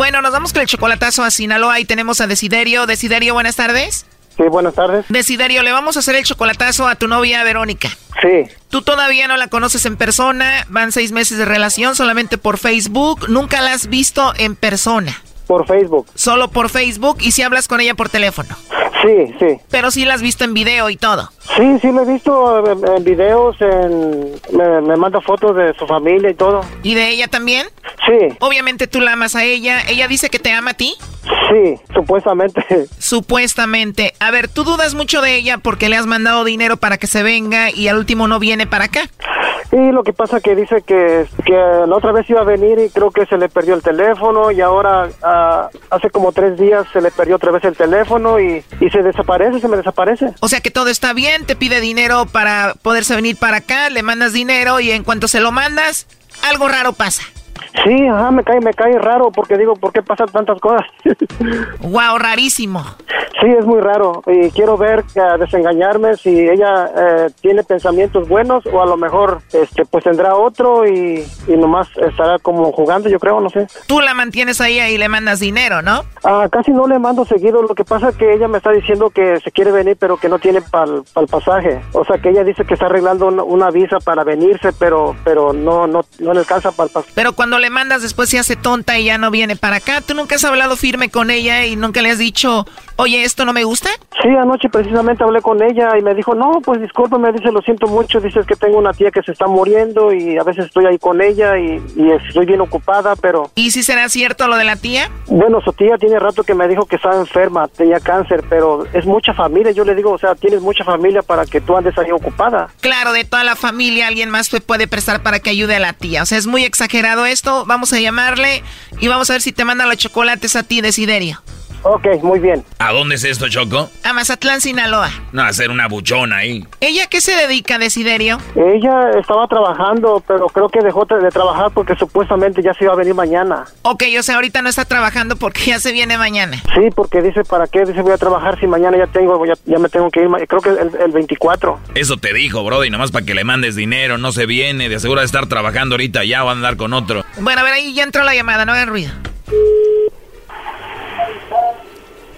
Bueno, nos vamos con el chocolatazo a Sinaloa y tenemos a Desiderio. Desiderio, buenas tardes. Sí, buenas tardes. Desiderio, le vamos a hacer el chocolatazo a tu novia Verónica. Sí. Tú todavía no la conoces en persona, van seis meses de relación solamente por Facebook, nunca la has visto en persona. Por Facebook. Solo por Facebook y si hablas con ella por teléfono. Sí, sí. Pero sí la has visto en video y todo. Sí, sí la he visto en, videos, en, me, me, manda fotos de su familia y todo. ¿Y de ella también? Sí. Obviamente tú la amas a ella. ¿Ella dice que te ama a ti? Sí, supuestamente. Supuestamente. A ver, tú dudas mucho de ella porque le has mandado dinero para que se venga y al último no viene para acá. Y lo que pasa que dice que, que la otra vez iba a venir y creo que se le perdió el teléfono y ahora ah, hace como tres días se le perdió otra vez el teléfono y, y se desaparece, se me desaparece. O sea que todo está bien, te pide dinero para poderse venir para acá, le mandas dinero y en cuanto se lo mandas, algo raro pasa. Sí, ajá, me cae, me cae raro porque digo, ¿por qué pasan tantas cosas? wow, rarísimo. Sí, es muy raro y quiero ver, uh, desengañarme si ella eh, tiene pensamientos buenos o a lo mejor este pues tendrá otro y, y, nomás estará como jugando, yo creo, no sé. Tú la mantienes ahí y le mandas dinero, ¿no? Ah, casi no le mando seguido, lo que pasa es que ella me está diciendo que se quiere venir pero que no tiene para el pasaje. O sea, que ella dice que está arreglando una, una, visa para venirse, pero pero no no no le alcanza para el pasaje. Pero cuando le mandas después se hace tonta y ya no viene para acá. ¿Tú nunca has hablado firme con ella y nunca le has dicho, oye, esto no me gusta? Sí, anoche precisamente hablé con ella y me dijo, no, pues disculpe, me dice, lo siento mucho, dices que tengo una tía que se está muriendo y a veces estoy ahí con ella y, y estoy bien ocupada, pero... ¿Y si será cierto lo de la tía? Bueno, su tía tiene rato que me dijo que estaba enferma, tenía cáncer, pero es mucha familia, yo le digo, o sea, tienes mucha familia para que tú andes ahí ocupada. Claro, de toda la familia alguien más te puede prestar para que ayude a la tía, o sea, es muy exagerado esto, vamos a llamarle y vamos a ver si te manda los chocolates a ti, Desiderio. Ok, muy bien. ¿A dónde es esto, Choco? A Mazatlán, Sinaloa. No, a hacer una buchona ahí. ¿Ella qué se dedica, Desiderio? Ella estaba trabajando, pero creo que dejó de trabajar porque supuestamente ya se iba a venir mañana. Ok, o sea, ahorita no está trabajando porque ya se viene mañana. Sí, porque dice, ¿para qué? Dice, voy a trabajar si mañana ya tengo, ya, ya me tengo que ir, creo que el, el 24. Eso te dijo, bro, y nomás para que le mandes dinero, no se viene, de asegura de estar trabajando ahorita, ya va a andar con otro. Bueno, a ver, ahí ya entró la llamada, no hagan ruido.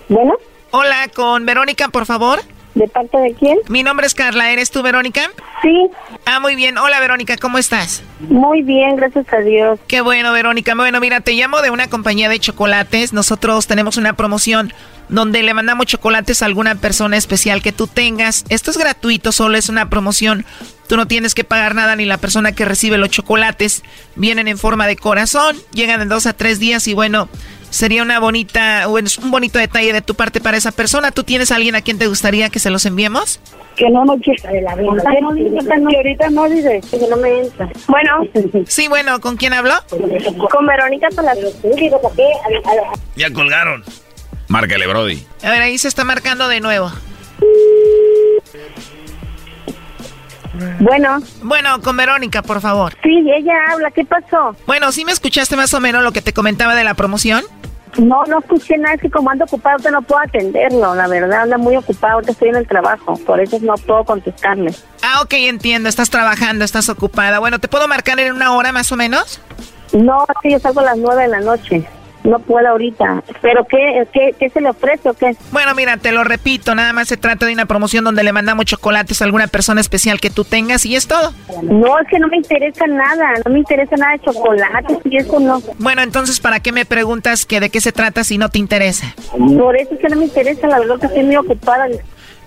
Bueno. Hola, con Verónica, por favor. ¿De parte de quién? Mi nombre es Carla, ¿eres tú, Verónica? Sí. Ah, muy bien. Hola, Verónica, ¿cómo estás? Muy bien, gracias a Dios. Qué bueno, Verónica. Bueno, mira, te llamo de una compañía de chocolates. Nosotros tenemos una promoción donde le mandamos chocolates a alguna persona especial que tú tengas. Esto es gratuito, solo es una promoción. Tú no tienes que pagar nada ni la persona que recibe los chocolates. Vienen en forma de corazón, llegan en dos a tres días y bueno, sería una bonita, un bonito detalle de tu parte para esa persona. ¿Tú tienes a alguien a quien te gustaría que se los enviemos? Que no nos de la venta. Que no dice que ahorita no dice que no me entra. Bueno. Sí, bueno, ¿con quién habló? Con Verónica Ya colgaron. Márcale, Brody. A ver, ahí se está marcando de nuevo. Bueno. Bueno, con Verónica, por favor. Sí, ella habla. ¿Qué pasó? Bueno, ¿sí me escuchaste más o menos lo que te comentaba de la promoción? No, no escuché nada. Es que como ando ocupado, te no puedo atenderlo. La verdad, anda muy ocupado. Te estoy en el trabajo. Por eso no puedo contestarle. Ah, ok, entiendo. Estás trabajando, estás ocupada. Bueno, ¿te puedo marcar en una hora más o menos? No, sí, yo salgo a las nueve de la noche. No puedo ahorita. ¿Pero qué, qué, qué se le ofrece o qué? Bueno, mira, te lo repito, nada más se trata de una promoción donde le mandamos chocolates a alguna persona especial que tú tengas y es todo. No, es que no me interesa nada, no me interesa nada de chocolates y eso no. Bueno, entonces, ¿para qué me preguntas que de qué se trata si no te interesa? Por eso es que no me interesa, la verdad que estoy muy ocupada.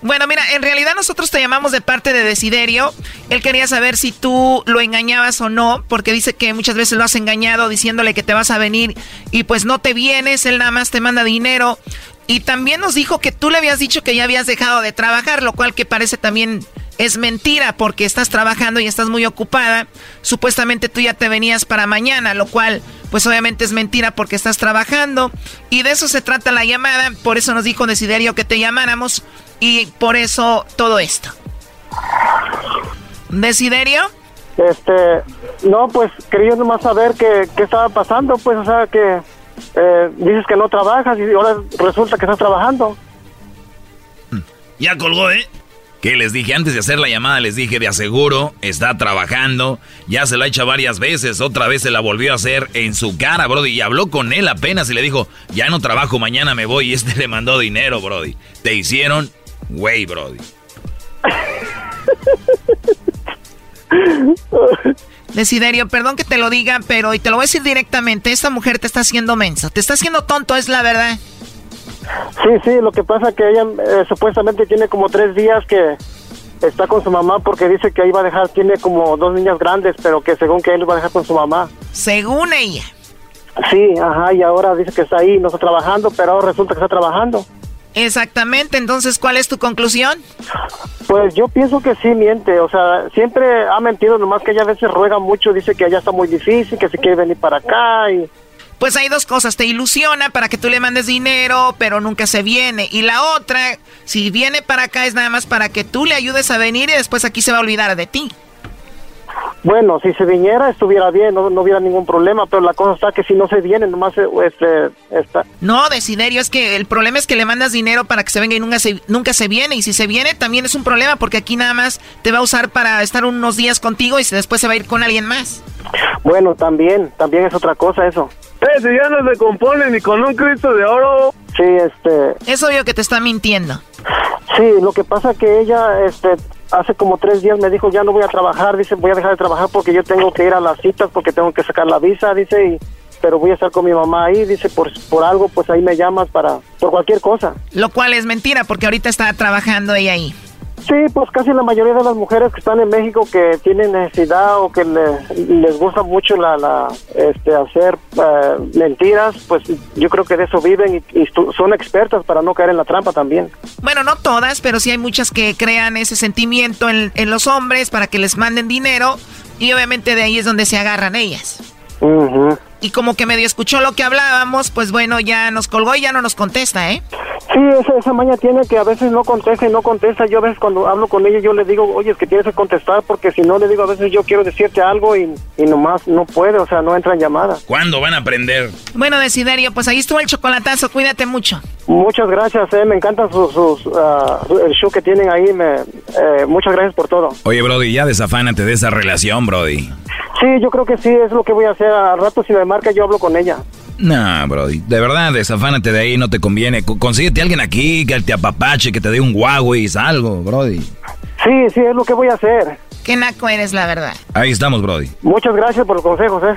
Bueno, mira, en realidad nosotros te llamamos de parte de Desiderio. Él quería saber si tú lo engañabas o no, porque dice que muchas veces lo has engañado diciéndole que te vas a venir y pues no te vienes, él nada más te manda dinero. Y también nos dijo que tú le habías dicho que ya habías dejado de trabajar, lo cual que parece también es mentira porque estás trabajando y estás muy ocupada. Supuestamente tú ya te venías para mañana, lo cual pues obviamente es mentira porque estás trabajando. Y de eso se trata la llamada, por eso nos dijo Desiderio que te llamáramos y por eso todo esto. ¿Desiderio? Este, no, pues quería nomás saber qué, qué estaba pasando, pues, o sea, que eh, dices que no trabajas y ahora resulta que estás trabajando. Ya colgó, ¿eh? Que les dije antes de hacer la llamada, les dije de aseguro, está trabajando, ya se lo ha hecho varias veces, otra vez se la volvió a hacer en su cara, Brody, y habló con él apenas y le dijo, ya no trabajo, mañana me voy, y este le mandó dinero, Brody. Te hicieron Güey, Brody. Desiderio, perdón que te lo diga, pero y te lo voy a decir directamente, esta mujer te está haciendo mensa, te está haciendo tonto, es la verdad. Sí, sí, lo que pasa que ella eh, supuestamente tiene como tres días que está con su mamá porque dice que ahí va a dejar, tiene como dos niñas grandes, pero que según que él va a dejar con su mamá. Según ella. Sí, ajá, y ahora dice que está ahí, no está trabajando, pero ahora resulta que está trabajando. Exactamente, entonces, ¿cuál es tu conclusión? Pues yo pienso que sí miente, o sea, siempre ha mentido, nomás que ella a veces ruega mucho, dice que allá está muy difícil, que se quiere venir para acá y... Pues hay dos cosas, te ilusiona para que tú le mandes dinero, pero nunca se viene. Y la otra, si viene para acá es nada más para que tú le ayudes a venir y después aquí se va a olvidar de ti. Bueno, si se viniera estuviera bien, no, no, hubiera ningún problema, pero la cosa está que si no se viene, nomás este, está. No, Desiderio, es que el problema es que le mandas dinero para que se venga y nunca se, nunca se viene, y si se viene también es un problema porque aquí nada más te va a usar para estar unos días contigo y después se va a ir con alguien más. Bueno, también, también es otra cosa eso. Eh, si ya no se compone ni con un Cristo de oro. Sí, este... Es obvio que te está mintiendo. Sí, lo que pasa que ella, este, hace como tres días me dijo, ya no voy a trabajar, dice, voy a dejar de trabajar porque yo tengo que ir a las citas, porque tengo que sacar la visa, dice, y, pero voy a estar con mi mamá ahí, dice, por, por algo, pues ahí me llamas para, por cualquier cosa. Lo cual es mentira, porque ahorita está trabajando ella ahí. Sí, pues casi la mayoría de las mujeres que están en México que tienen necesidad o que les gusta mucho la, la este, hacer eh, mentiras, pues yo creo que de eso viven y, y, son expertas para no caer en la trampa también. Bueno, no todas, pero sí hay muchas que crean ese sentimiento en, en los hombres para que les manden dinero y obviamente de ahí es donde se agarran ellas. Uh Y como que medio escuchó lo que hablábamos, pues bueno, ya nos colgó y ya no nos contesta, ¿eh? Sí, esa, esa maña tiene que a veces no contesta y no contesta. Yo a veces cuando hablo con ella yo le digo, oye, es que tienes que contestar porque si no le digo a veces yo quiero decirte algo y, y nomás no puede, o sea, no entra en llamada. ¿Cuándo van a aprender? Bueno, Desiderio, pues ahí estuvo el chocolatazo, cuídate mucho. Muchas gracias, eh, me encanta sus, sus, uh, el show que tienen ahí, me, eh, muchas gracias por todo. Oye, Brody, ya desafánate de esa relación, Brody. Sí, yo creo que sí, es lo que voy a hacer. Al rato si me marca yo hablo con ella. No, Brody, de verdad, desafánate de ahí, no te conviene. Consíguete a alguien aquí que te apapache, que te dé un Huawei, algo, Brody. Sí, sí, es lo que voy a hacer. Qué naco eres, la verdad. Ahí estamos, Brody. Muchas gracias por los consejos, eh.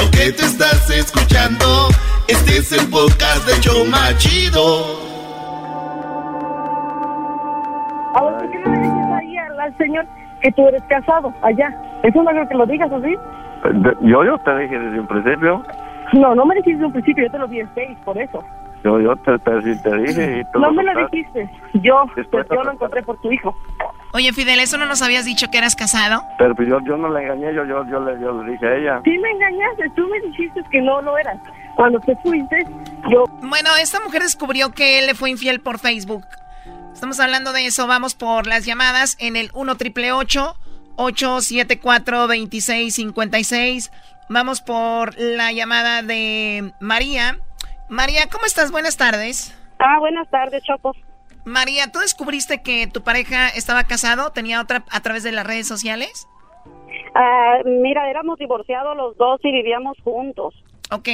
lo que te estás escuchando, este es el podcast de Choma Chido. A ver, ¿por qué no le dices ahí al, al, señor que tú eres casado allá? Eso no creo que lo digas así. Yo, yo te dije desde un principio. No, no me dijiste desde un principio, yo te lo di en seis, por eso. Yo, yo te, te, te dije y tú No me lo dijiste, yo, pues, yo lo encontré por tu hijo. Oye, Fidel, ¿eso no nos habías dicho que eras casado? Pero pues yo, yo no le engañé, yo, yo, yo, le, yo le dije a ella. Sí me engañaste, tú me dijiste que no lo eras. Cuando te fuiste, yo... Bueno, esta mujer descubrió que él le fue infiel por Facebook. Estamos hablando de eso, vamos por las llamadas en el 1 triple 874 2656. Vamos por la llamada de María. María, ¿cómo estás? Buenas tardes. Ah, buenas tardes, Choco. María, ¿tú descubriste que tu pareja estaba casado? ¿Tenía otra a través de las redes sociales? Ah, mira, éramos divorciados los dos y vivíamos juntos. Ok.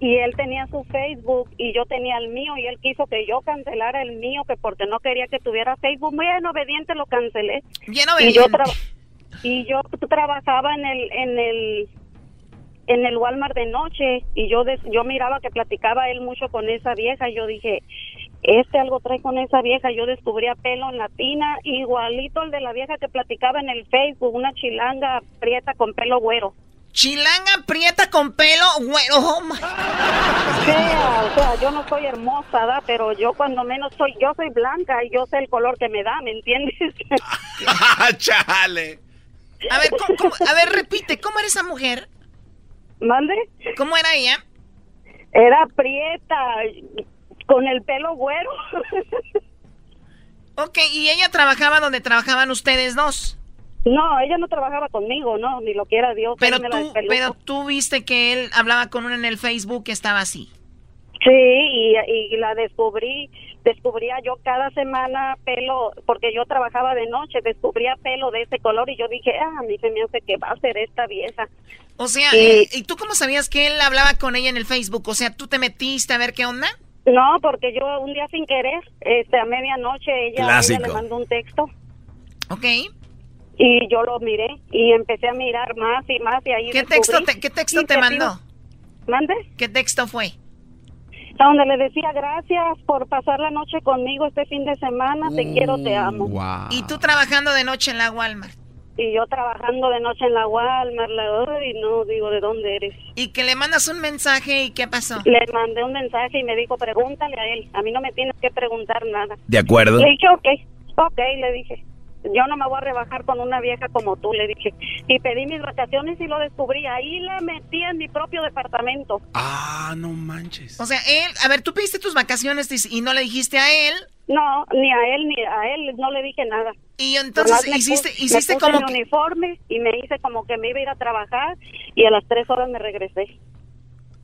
Y él tenía su Facebook y yo tenía el mío y él quiso que yo cancelara el mío que porque no quería que tuviera Facebook. Muy obediente lo cancelé. Bien obediente. Y yo, y yo trabajaba en el en el en el Walmart de noche y yo yo miraba que platicaba él mucho con esa vieja y yo dije este algo trae con esa vieja yo descubría pelo en la tina igualito el de la vieja que platicaba en el Facebook una chilanga prieta con pelo güero Chilanga prieta con pelo güero. Oh o sea, yo no soy hermosa, ¿da? pero yo cuando menos soy, yo soy blanca y yo sé el color que me da, ¿me entiendes? ¡Chale! A ver, a ver, repite, ¿cómo era esa mujer? ¿Mande? ¿Cómo era ella? Era prieta, con el pelo güero. ok, ¿y ella trabajaba donde trabajaban ustedes dos? No, ella no trabajaba conmigo, no, ni lo quiera Dios. Pero tú, pero tú viste que él hablaba con una en el Facebook que estaba así. Sí, y, y la descubrí descubría yo cada semana pelo, porque yo trabajaba de noche, descubría pelo de ese color y yo dije, ah, a mí se me hace que va a ser esta vieja. O sea, eh, ¿y tú cómo sabías que él hablaba con ella en el Facebook? O sea, ¿tú te metiste a ver qué onda? No, porque yo un día sin querer, este, a medianoche ella, ella le mandó un texto. Ok. Y yo lo miré y empecé a mirar más y más y ahí ¿Qué texto te, ¿qué texto te mandó? ¿Mande? ¿Qué texto fue? donde le decía gracias por pasar la noche conmigo este fin de semana, te quiero, te amo. Y tú trabajando de noche en la Walmart. Y yo trabajando de noche en la Walmart, la, y no digo de dónde eres. Y que le mandas un mensaje y qué pasó. Le mandé un mensaje y me dijo, pregúntale a él, a mí no me tienes que preguntar nada. De acuerdo. Le dije, ok, ok, le dije yo no me voy a rebajar con una vieja como tú, le dije. Y pedí mis vacaciones y lo descubrí. Ahí la metí en mi propio departamento. Ah, no manches. O sea, él, a ver, tú pediste tus vacaciones y no le dijiste a él. No, ni a él, ni a él, no le dije nada. Y entonces hiciste, hiciste como... Mi uniforme y me hice como que me iba a ir a trabajar y a las tres horas me regresé.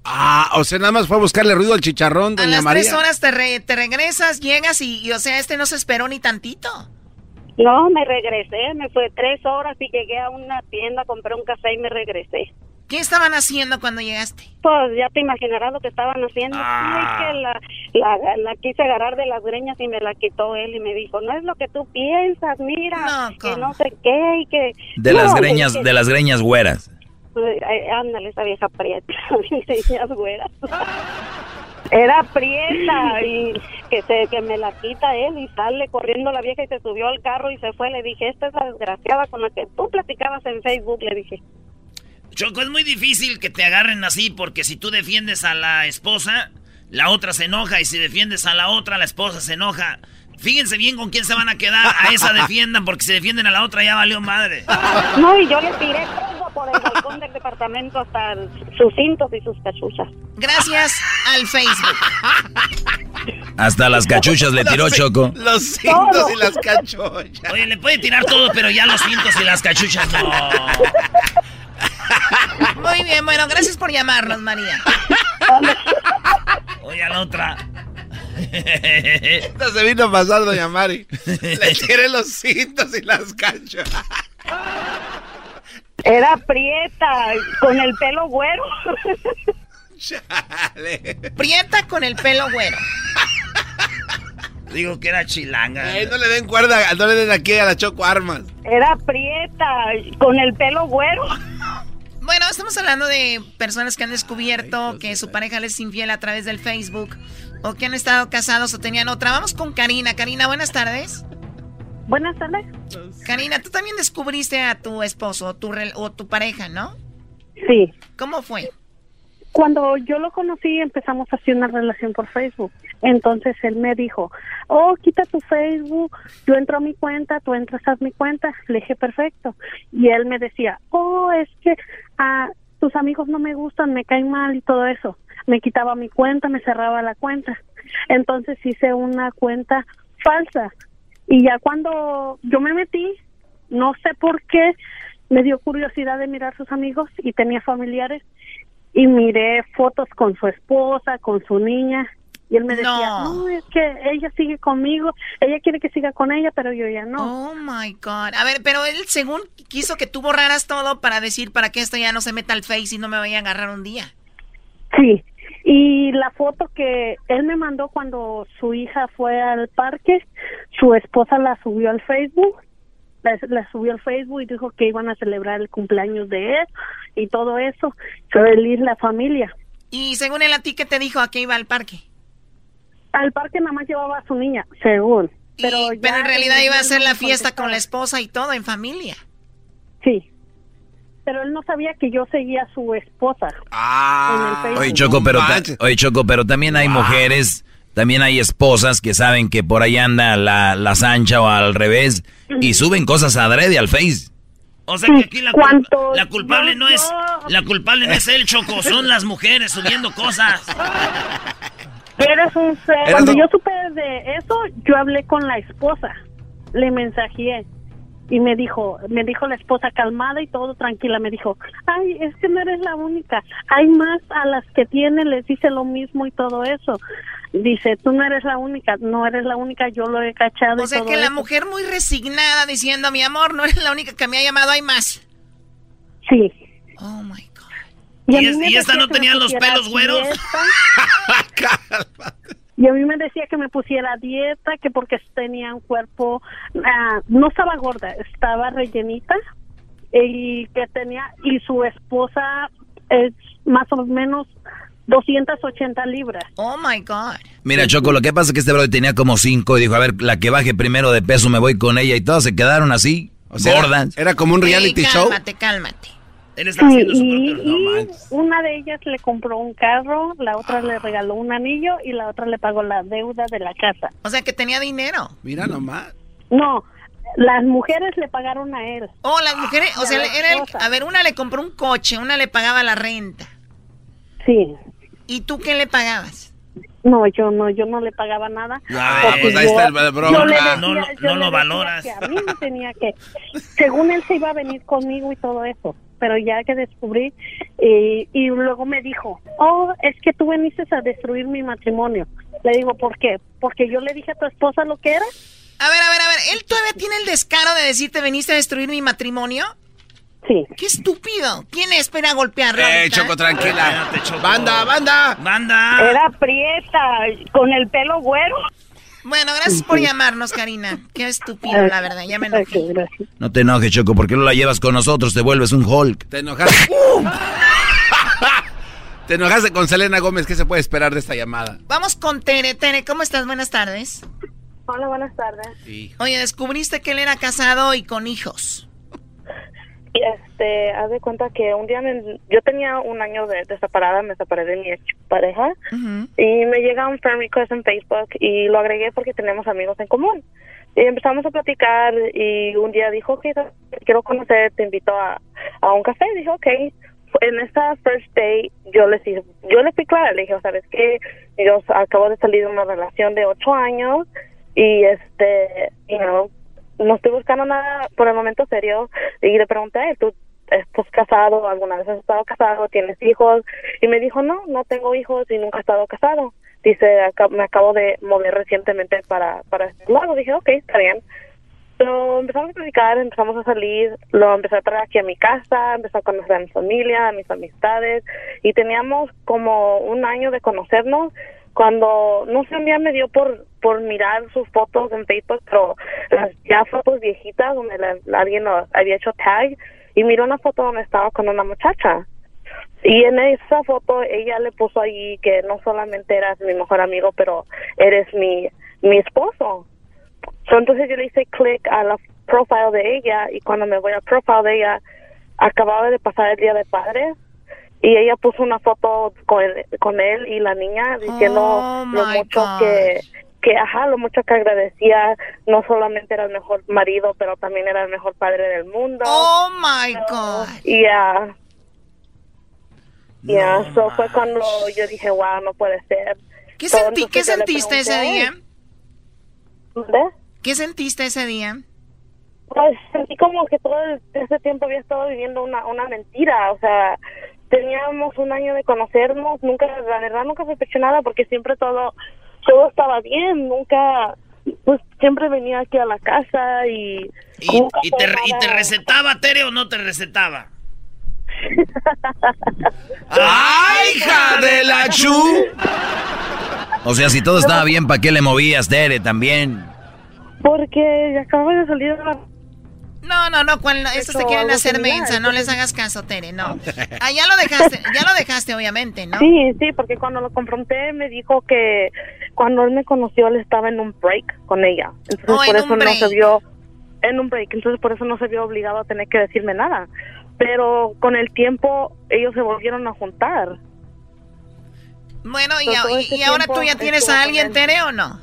Ah, o sea, nada más fue a buscarle ruido al chicharrón, doña A las María. tres horas te, te regresas, llegas y, y, o sea, este no se esperó ni tantito. No, me regresé, me fue tres horas y llegué a una tienda, compré un café y me regresé. ¿Qué estaban haciendo cuando llegaste? Pues ya te imaginarás lo que estaban haciendo. Ah. que la, la, la, quise agarrar de las greñas y me la quitó él y me dijo, no es lo que tú piensas, mira, que no sé qué y que... De las greñas, de las greñas güeras. Pues, ándale, esa vieja prieta, greñas güeras. Era prieta y que se que me la quita él y sale corriendo la vieja y se subió al carro y se fue. Le dije, esta es la desgraciada con la que tú platicabas en Facebook, le dije. Choco, es muy difícil que te agarren así porque si tú defiendes a la esposa, la otra se enoja y si defiendes a la otra, la esposa se enoja. Fíjense bien con quién se van a quedar. A esa defiendan, porque si defienden a la otra ya valió madre. No, y yo le tiré todo por el balcón del departamento hasta sus cintos y sus cachuchas. Gracias al Facebook. Hasta las cachuchas le tiró Choco. Los cintos y las cachuchas. Oye, le puede tirar todo, pero ya los cintos y las cachuchas no. Muy bien, bueno, gracias por llamarnos, María. Oye, a la otra. Esto se vino a pasar, doña Mari. Le tiré los cintos y las canchas. Era prieta, con el pelo güero. Chale. Prieta con el pelo güero. Digo que era chilanga. no le den cuerda, no le den aquí a la Choco armas. Era prieta, con el pelo güero. Bueno, estamos hablando de personas que han descubierto que su pareja les es infiel a través del Facebook o que han estado casados o tenían otra. Vamos con Karina. Karina, buenas tardes. Buenas tardes. Karina, tú también descubriste a tu esposo tu o tu pareja, ¿no? Sí. ¿Cómo fue? Cuando yo lo conocí empezamos a hacer una relación por Facebook Entonces él me dijo, oh, quita tu Facebook, yo entro a mi cuenta, tú entras a mi cuenta. Le dije, perfecto. Y él me decía, oh, es que ah, tus amigos no me gustan, me caen mal y todo eso. Me quitaba mi cuenta, me cerraba la cuenta. Entonces hice una cuenta falsa. Y ya cuando yo me metí, no sé por qué, me dio curiosidad de mirar sus amigos y tenía familiares y miré fotos con su esposa, con su niña y él me decía, no. es que ella sigue conmigo, ella quiere que siga con ella, pero yo ya no. Oh my God. A ver, pero él según quiso que tú borraras todo para decir para que esto ya no se meta al Face y no me vaya a agarrar un día. Sí, y la foto que él me mandó cuando su hija fue al parque, su esposa la subió al Facebook, la, subió al Facebook y dijo que iban a celebrar el cumpleaños de él y todo eso, feliz la familia. Y según él a ti, ¿qué te dijo a qué iba al parque? Al parque nada más llevaba a su niña, según. Pero, pero en realidad iba a hacer la fiesta con la esposa y todo en familia. Sí. Pero él no sabía que yo seguía a su esposa. Ah. Oye, Choco, pero, oye, Choco, pero también hay mujeres, también hay esposas que saben que por ahí anda la, la sancha o al revés y suben cosas adrede al Face. O sea que aquí la, la culpable no es la culpable no es él, Choco, son las mujeres subiendo cosas. Eres un ser. Cuando yo supe de eso, yo hablé con la esposa, le mensajeé y me dijo, me dijo la esposa calmada y todo tranquila, me dijo, ay, es que no eres la única, hay más a las que tienen, les dice lo mismo y todo eso. Dice, tú no eres la única, no eres la única, yo lo he cachado. O sea que la mujer muy resignada diciendo, mi amor, no eres la única que me ha llamado, hay más. Sí. Oh my ¿Y, esta no tenía los pelos güeros? y a mí me decía que me pusiera dieta, que porque tenía un cuerpo, ah, no estaba gorda, estaba rellenita y que tenía, y su esposa es más o menos 280 libras. Oh my God. Mira, Choco, lo que pasa es que este brother tenía como cinco y dijo, a ver, la que baje primero de peso me voy con ella y todas se quedaron así, gordas. Era, como un reality show. Cálmate, cálmate y, una de ellas le compró un carro, la otra le regaló un anillo y la otra le pagó la deuda de la casa. O sea que tenía dinero. Mira nomás. No, las mujeres le pagaron a él. Oh, las mujeres, o sea, era a ver, una le compró un coche, una le pagaba la renta. Sí. ¿Y tú qué le pagabas? No, yo no, yo no le pagaba nada. pues ahí está el bronca. no, no lo valoras. a mí me tenía que, según él se iba a venir conmigo y todo eso pero ya que descubrí y, y luego me dijo, oh, es que tú viniste a destruir mi matrimonio. Le digo, ¿por qué? Porque yo le dije a tu esposa lo que era. A ver, a ver, a ver, ¿él todavía tiene el descaro de decirte veniste a destruir mi matrimonio? Sí. ¡Qué estúpido! ¿Quién espera golpearlo? Eh, Choco, tranquila. Banda, banda. Banda. Era prieta, con el pelo güero. Bueno, gracias por llamarnos, Karina. Qué estúpido, la verdad. Ya me enojé. No te enojes, Choco. ¿Por qué no la llevas con nosotros? Te vuelves un Hulk. Te enojaste. te enojaste con Selena Gómez. ¿Qué se puede esperar de esta llamada? Vamos con Tere. Tere, ¿cómo estás? Buenas tardes. Hola, buenas tardes. Oye, descubriste que él era casado y con hijos este, haz de cuenta que un día yo tenía un año de, separada, me separé de mi ex pareja y me llega un friend request en Facebook y lo agregué porque tenemos amigos en común. Y empezamos a platicar y un día dijo, ok, quiero conocer, te invito a, a un café. Y dije, ok. En esta first day yo le dije, yo le fui clara, le dije, ¿sabes qué? Yo acabo de salir de una relación de ocho años y este, you know, no estoy buscando nada por el momento serio y le pregunté, ¿tú estás casado? ¿Alguna vez has estado casado? ¿Tienes hijos? Y me dijo, no, no tengo hijos y nunca he estado casado. Dice, me acabo de mover recientemente para, para este lado. Dije, ok, está bien. Lo empezamos a platicar, empezamos a salir, lo empecé a traer aquí a mi casa, empecé a conocer a mi familia, a mis amistades y teníamos como un año de conocernos cuando, no sé, un día me dio por por mirar sus fotos en Facebook, pero las ya fotos viejitas donde alguien había hecho tag y miró una foto donde estaba con una muchacha. Y en esa foto ella le puso ahí que no solamente eras mi mejor amigo, pero eres mi, mi esposo. entonces yo le hice clic a la profile de ella y cuando me voy al profile de ella, acababa de pasar el Día de Padres y ella puso una foto con, con él y la niña diciendo Oh, lo my mucho God. que que ajá lo mucho que agradecía no solamente era el mejor marido pero también era el mejor padre del mundo Oh my God. y ya ya eso fue cuando yo dije wow no puede ser ¿Qué, So, ¿qué sentiste ese pregunté día? ¿Mande? ¿Qué sentiste ese día? Pues sentí como que todo ese tiempo había estado viviendo una, una mentira, o sea, teníamos un año de conocernos, nunca, la verdad nunca sospechó nada porque siempre todo, todo estaba bien, nunca, pues siempre venía aquí a la casa y... ¿Y, te, ¿Y te recetaba, Tere, o no te recetaba? ¡Ay, hija de la chu! O sea, si todo estaba bien, ¿para qué le movías, Tere, también? Porque acababa de salir de la... No, no, no, cuando estos te quieren hacer similar, mensa, no les hagas caso, Tere, no. Ah, ya lo dejaste, ya lo dejaste, obviamente, ¿no? Sí, sí, porque cuando lo confronté me dijo que cuando él me conoció él estaba en un break con ella. Entonces Oh, en por un eso no se vio en un break, entonces por eso no se vio obligado a tener que decirme nada. Pero con el tiempo ellos se volvieron a juntar. Bueno, y, y- este y ahora tú ya tienes a alguien. Tere, ¿o no?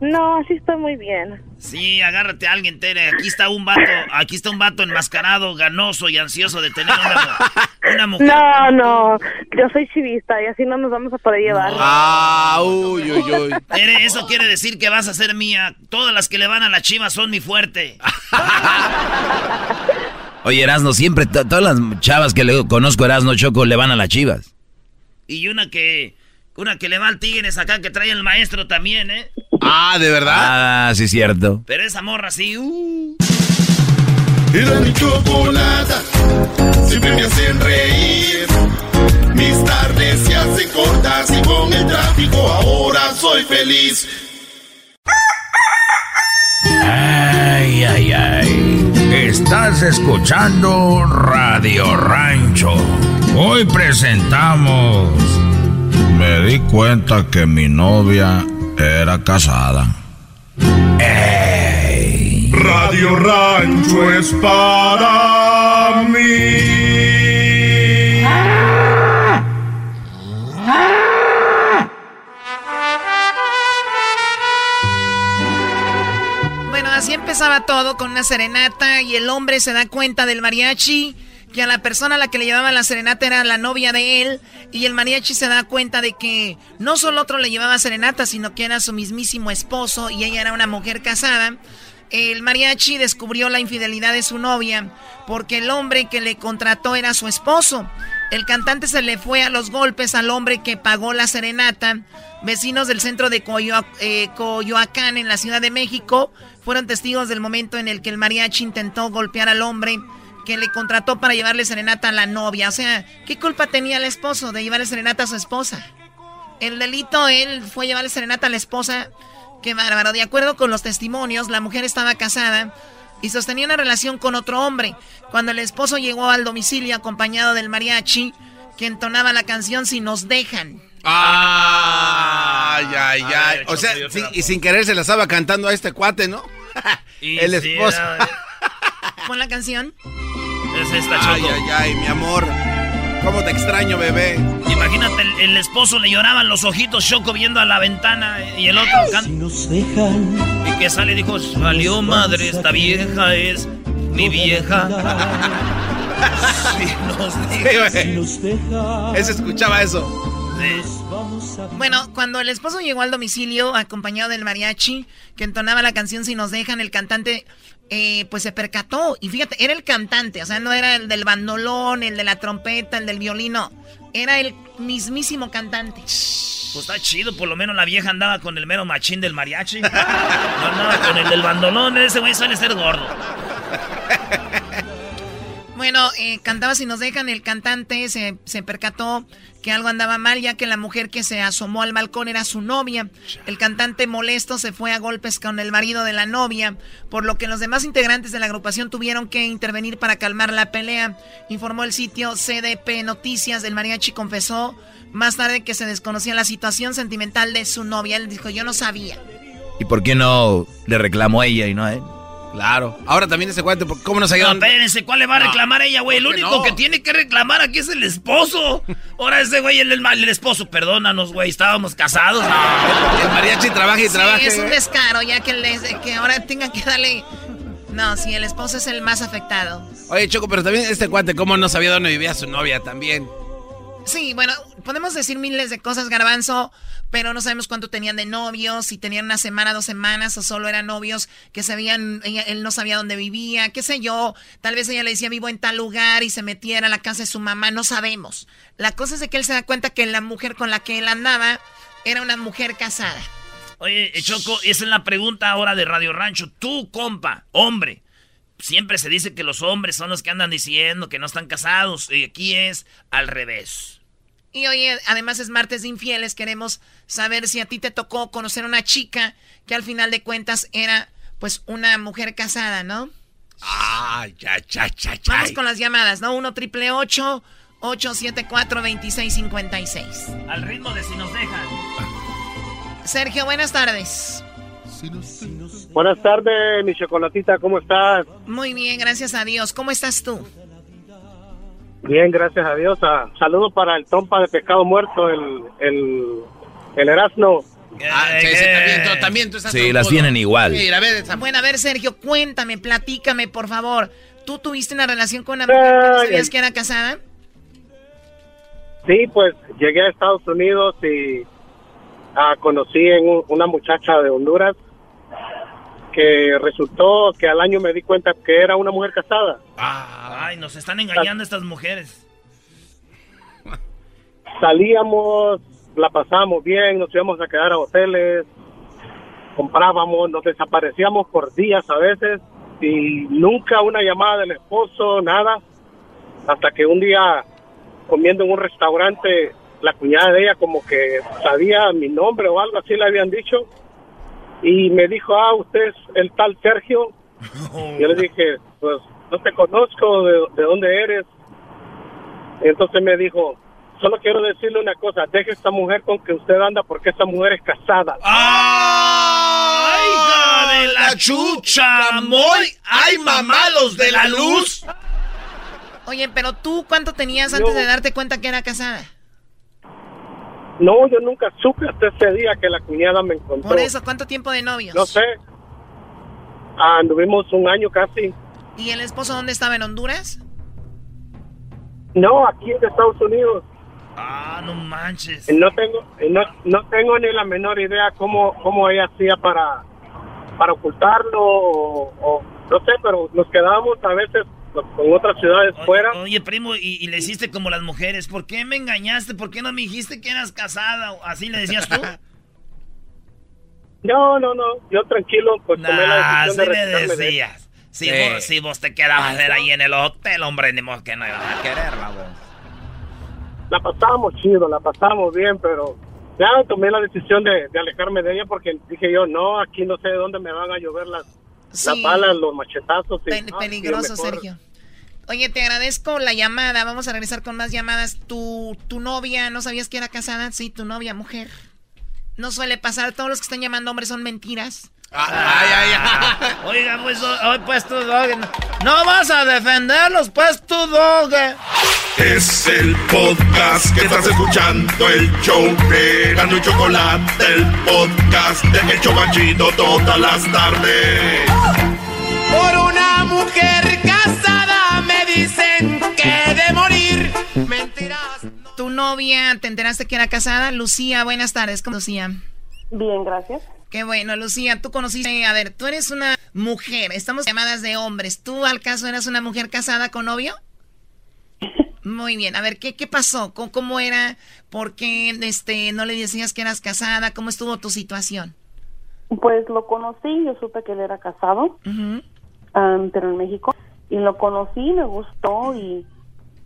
No, así estoy muy bien. Sí, agárrate a alguien, Tere. Aquí está un vato, aquí está un vato enmascarado, ganoso y ansioso de tener una, una mujer. No, no, yo soy chivista y así no nos vamos a poder llevar. Ah, uy, uy, uy. Tere, eso quiere decir que vas a ser mía. Todas las que le van a la chiva son mi fuerte. Oye, Erasno, siempre, to- todas las chavas que le conozco, Erasno Choco, le van a las chivas. Y una que, una que le va al Tigres acá que trae el maestro también, ¿eh? Ah, ¿de verdad? Ah, sí, cierto. Pero esa morra sí, uh. Era mi chocolata, siempre me hacen reír. Mis tardes se hacen cortas y con el tráfico ahora soy feliz. Ay, ay, ay. Estás escuchando Radio Rancho. Hoy presentamos. Me di cuenta que mi novia era casada. Radio Rancho es para mí. Bueno, así empezaba todo con una serenata y el hombre se da cuenta del mariachi que a la persona a la que le llevaba la serenata era la novia de él y el mariachi se da cuenta de que no solo otro le llevaba serenata, sino que era su mismísimo esposo y ella era una mujer casada. El mariachi descubrió la infidelidad de su novia porque el hombre que le contrató era su esposo. El cantante se le fue a los golpes al hombre que pagó la serenata. Vecinos del centro de eh, Coyoacán, en la Ciudad de México, fueron testigos del momento en el que el mariachi intentó golpear al hombre que le contrató para llevarle serenata a la novia. O sea, ¿qué culpa tenía el esposo de llevarle serenata a su esposa? El delito, él fue llevarle serenata a la esposa. Qué bárbaro. De acuerdo con los testimonios, la mujer estaba casada y sostenía una relación con otro hombre. Cuando el esposo llegó al domicilio acompañado del mariachi, que entonaba la canción Si nos dejan. Ay, ay, ay. O sea, sí, y sin querer se la estaba cantando a este cuate, ¿no? El esposo. Pon la canción. Es esta, Ay, Choco. ay, ay, mi amor. ¿Cómo te extraño, bebé? Imagínate, el, el esposo le lloraban los ojitos, Choco, viendo a la ventana y el otro canta. Y que sale y dijo, salió madre, esta vieja es mi vieja. Si nos deja. Ese escuchaba eso. Bueno, cuando el esposo llegó al domicilio acompañado del mariachi que entonaba la canción Si nos dejan, el cantante eh, pues se percató. Y fíjate, era el cantante, o sea, no era el del bandolón, el de la trompeta, el del violino. Era el mismísimo cantante. Pues está chido, por lo menos la vieja andaba con el mero machín del mariachi. No andaba con el del bandolón, ese güey suele ser gordo. Bueno, eh, cantaba Si nos dejan, el cantante se, se percató que algo andaba mal, ya que la mujer que se asomó al balcón era su novia. El cantante molesto se fue a golpes con el marido de la novia, por lo que los demás integrantes de la agrupación tuvieron que intervenir para calmar la pelea. Informó el sitio CDP Noticias, el mariachi confesó más tarde que se desconocía la situación sentimental de su novia. Él dijo, yo no sabía. ¿Y por qué no le reclamó a ella y no a él? Claro. Ahora también ese cuate, ¿cómo nos ayudan? No, espérense, ¿cuál le va a reclamar a ella, güey? El único que tiene que reclamar aquí es el esposo. Ahora ese güey, el, el, el esposo, perdónanos, güey, estábamos casados. El mariachi trabaja y sí, trabaja. es un descaro, ya que, les, que ahora tengan que darle... No, sí, el esposo es el más afectado. Oye, Choco, pero también este cuate, ¿cómo no sabía dónde vivía su novia también? Sí, bueno, podemos decir miles de cosas, Garbanzo, pero no sabemos cuánto tenían de novios, si tenían una semana, dos semanas, o solo eran novios que sabían, ella, él no sabía dónde vivía, qué sé yo. Tal vez ella le decía vivo en tal lugar y se metiera a la casa de su mamá, no sabemos. La cosa es de que él se da cuenta que la mujer con la que él andaba era una mujer casada. Oye, Choco, esa es la pregunta ahora de Radio Rancho. Tú, compa, hombre, siempre se dice que los hombres son los que andan diciendo que no están casados. Y aquí es al revés. Y hoy, además, es martes de infieles. Queremos saber si a ti te tocó conocer a una chica que al final de cuentas era, pues, una mujer casada, ¿no? Ah, ya, ya, ya, ya. Vamos con las llamadas, ¿no? 1 triple 874 2656 Al ritmo de si nos dejan. Sergio, buenas tardes. Buenas tardes, mi chocolatita, ¿cómo estás? Muy bien, gracias a Dios. ¿Cómo estás tú? Bien, gracias a Dios. Ah, saludos para el trompa de pescado muerto, el, el, el Erasmo. Ah, sí, sí, también, tú, también tú estás Sí, las tienen igual. Mira, a ver, Bueno, a ver, Sergio, cuéntame, platícame, por favor. ¿Tú tuviste una relación con una mujer que no sabías que era casada? Sí, pues llegué a Estados Unidos y ah, conocí en un- una muchacha de Honduras que resultó que al año me di cuenta que era una mujer casada. Ay, nos están engañando estas mujeres. Salíamos, la pasábamos bien, nos íbamos a quedar a hoteles, comprábamos, nos desaparecíamos por días a veces y nunca una llamada del esposo, nada, hasta que un día comiendo en un restaurante, la cuñada de ella como que sabía mi nombre o algo así le habían dicho y me dijo, ah, usted es el tal Sergio. Yo le dije, pues no te conozco, de, de dónde eres. Entonces me dijo, solo quiero decirle una cosa, deje esta mujer con que usted anda porque esa mujer es casada. ¡Ay, hija de la chucha! ¡Moy! ¡Ay, mamalos de la luz! Oye, pero tú, ¿cuánto tenías antes de darte cuenta que era casada? No, yo nunca supe hasta ese día que la cuñada me encontró. Por eso, ¿cuánto tiempo de novios? No sé. Anduvimos un año casi. ¿Y el esposo dónde estaba? ¿En Honduras? No, aquí en Estados Unidos. Ah, no manches. No tengo, no, no tengo ni la menor idea cómo, cómo ella hacía para, para ocultarlo o, o no sé, pero nos quedábamos a veces con otras ciudades fuera. Oye, primo, y, y le hiciste como las mujeres. ¿Por qué me engañaste? ¿Por qué no me dijiste que eras casada? ¿Así le decías tú? No, no, no, yo tranquilo, pues tomé la Nah, decisión así de le de decías. Si, Sí. vos, si vos te quedabas era ahí en el hotel, hombre, ni modo que no ibas a quererla, vos. La pasamos chido, la pasamos bien, pero ya tomé la decisión de, de alejarme de ella porque dije yo, no, aquí no sé de dónde me van a llover las, las Sí. balas, los machetazos. y, Pe- no, peligroso, sí, Sergio. Oye, te agradezco la llamada. Vamos a regresar con más llamadas. ¿Tu, tu novia, ¿no sabías que era casada? Sí, tu novia, mujer. No suele pasar. Todos los que están llamando hombres son mentiras. Ay, ay, ay. Oiga, pues, hoy pues tú, dog. No, vas a defenderlos, pues tú, dog. Es el podcast que estás escuchando, el show de Gano y Chocolate, el podcast de Hecho Banchito todas las tardes. Por una mujer casada me dicen que de morir. Mentiras. Tu novia, ¿te enteraste que era casada? Lucía, buenas tardes. ¿Cómo Lucía? Bien, gracias. Qué bueno, Lucía, tú conociste, a ver, tú eres una mujer, estamos llamadas de hombres. ¿Tú al caso eras una mujer casada con novio? Muy bien, a ver, ¿qué, qué pasó? ¿Cómo, cómo era? ¿Por qué este, no le decías que eras casada? ¿Cómo estuvo tu situación? Pues lo conocí, yo supe que él era casado, am, pero en México, y lo conocí, me gustó y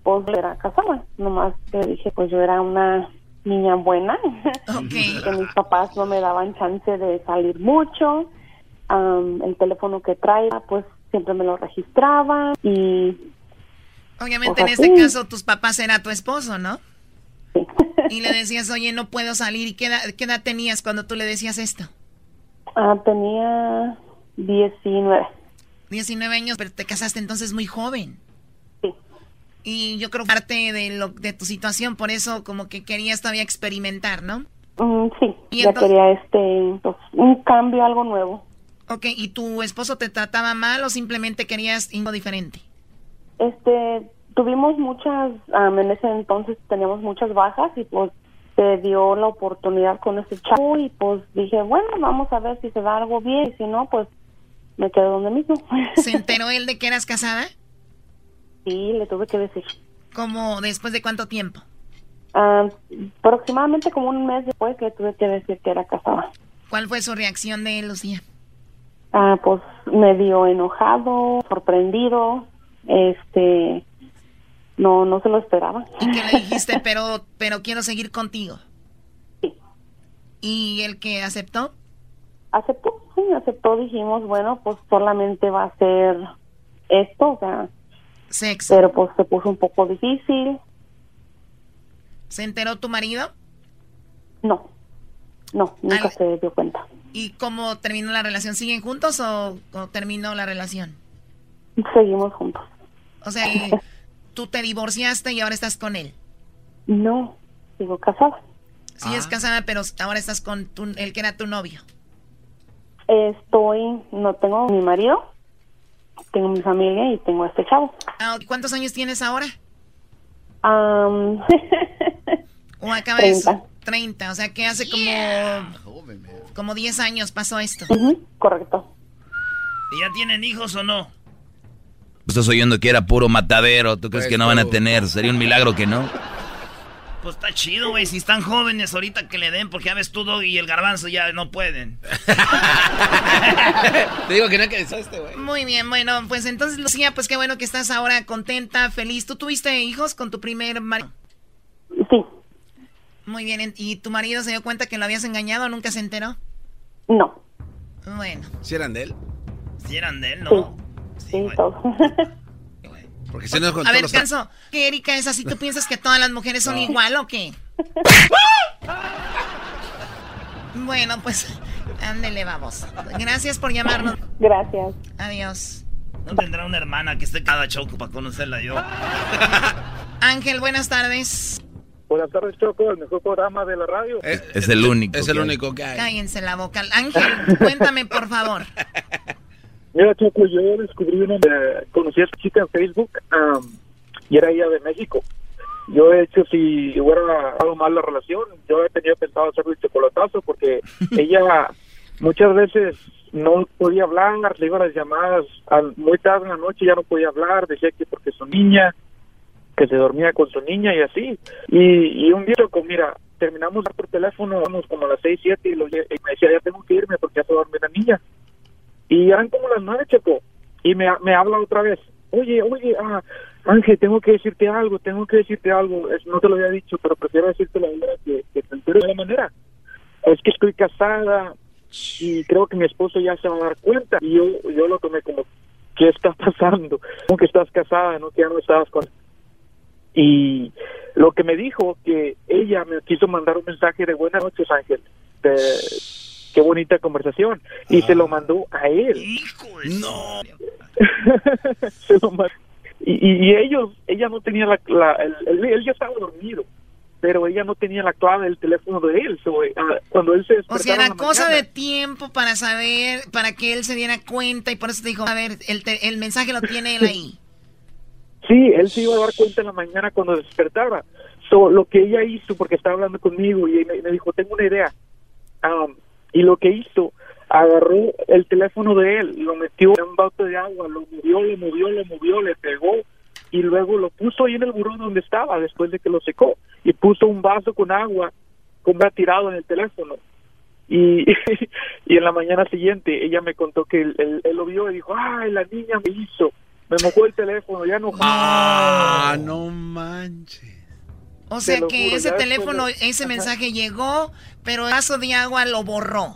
pues era casado. Nomás que dije, pues yo era una niña buena, que mis papás no me daban chance de salir mucho, el teléfono que traía, pues siempre me lo registraba y Obviamente Pues en este caso tus papás era tu esposo, ¿no? Y le decías, oye, no puedo salir. ¿Y qué edad, qué edad tenías cuando tú le decías esto? ah, tenía 19. 19 años, pero te casaste entonces muy joven. Sí. Y yo creo que parte de, lo, de tu situación, por eso como que querías todavía experimentar, ¿no? Mm, sí, ya quería este, pues, un cambio, algo nuevo. Ok, ¿y tu esposo te trataba mal o simplemente querías algo diferente? Este, tuvimos muchas, en ese entonces teníamos muchas bajas y pues se dio la oportunidad con ese chavo y pues dije, bueno, vamos a ver si se da algo bien y si no, pues me quedo donde mismo. ¿Se enteró él de que eras casada? Sí, le tuve que decir. ¿Cómo? ¿Después de cuánto tiempo? Ah, aproximadamente como un mes después le tuve que decir que era casada. ¿Cuál fue su reacción de él, Lucía? Ah, pues medio enojado, sorprendido, este, no, no se lo esperaba. ¿Y qué le dijiste? pero, pero quiero seguir contigo. Sí. ¿Y el que aceptó? Aceptó, sí, aceptó. Dijimos, bueno, pues solamente va a ser esto, o sea. Sexo. Pero pues se puso un poco difícil. ¿Se enteró tu marido? No, no, nunca se dio cuenta. ¿Y cómo terminó la relación? ¿Siguen juntos o, o terminó la relación? Seguimos juntos. O sea, tú te divorciaste y ahora estás con él. No, sigo casada. Sí, es ah. casada, pero ahora estás con el que era tu novio. Estoy, no tengo mi marido, tengo mi familia y tengo a este chavo. Ah, ¿Cuántos años tienes ahora? Um, o acaba 30. de 30, o sea que hace como como 10 años pasó esto. correcto. ¿Y ya tienen hijos o no? Estás oyendo que era puro matadero. ¿Tú crees que no van a tener? Sería un milagro que no. Pues está chido, güey. Si están jóvenes ahorita que le den, porque ya ves tú y el garbanzo ya no pueden. Te digo que no que este, güey. Muy bien, bueno, pues entonces, Lucía, pues qué bueno que estás ahora contenta, feliz. ¿Tú tuviste hijos con tu primer marido? Sí. Muy bien, ¿y tu marido se dio cuenta que lo habías engañado o nunca se enteró? No. Bueno. ¿Si eran de él? Si eran de él, no. Sí, todos. Porque si no A ver, Canso, ¿qué Erika es así? ¿Tú piensas que todas las mujeres son igual o qué? bueno, pues, ándele, vamos. Gracias por llamarnos. Gracias. Adiós. No tendrá una hermana que esté cada choco para conocerla yo. Ángel, buenas tardes. Buenas tardes, Choco, el mejor programa de la radio. Es, el único. Es el único que hay. Cállense la boca. Ángel, cuéntame, por favor. Mira, Choco, yo descubrí una... conocí a esta chica en Facebook y era ella de México. Yo, he hecho, si hubiera algo mal la relación, yo he tenido pensado hacerle el chocolatazo porque ella muchas veces no podía hablar, le iba las llamadas muy tarde en la noche, ya no podía hablar, decía que porque su niña que se dormía con su niña y así. Y, un día, con, mira, terminamos por teléfono, vamos como a las seis, siete, y, me decía, ya tengo que irme porque ya se duerme la niña. Y eran como las nueve, Checo, y me, me habla otra vez, oye, oye, ah, Ángel, tengo que decirte algo, tengo que decirte algo, no te lo había dicho, pero prefiero decirte la verdad que, que te entero de la manera. Es que estoy casada y creo que mi esposo ya se va a dar cuenta. Y yo, yo lo tomé como, ¿qué está pasando? ¿Cómo que estás casada? ¿No? Que ya no estabas con y lo que me dijo que ella me quiso mandar un mensaje de buenas noches Ángel qué bonita conversación y se lo ah. mandó a él no y, ellos ella no tenía la, él, ya estaba dormido pero ella no tenía la clave del teléfono de él. Ah, cuando él se O sea, era cosa de tiempo para saber, para que él se diera cuenta y por eso te dijo, a ver, el, el mensaje lo tiene él ahí. Sí, él se iba a dar cuenta en la mañana cuando despertaba. So, lo que ella hizo, porque estaba hablando conmigo y me, dijo, tengo una idea. Um, y lo que hizo, agarró el teléfono de él, lo metió en un bote de agua, lo movió, lo movió, lo movió, le pegó y luego lo puso ahí en el buró donde estaba después de que lo secó y puso un vaso con agua como ha tirado en el teléfono. Y, y en la mañana siguiente ella me contó que él, él lo vio y dijo, ay, la niña me hizo me mojó el teléfono, ya no. Ah, no manches. O sea que ese teléfono, ese mensaje llegó, pero el vaso de agua lo borró.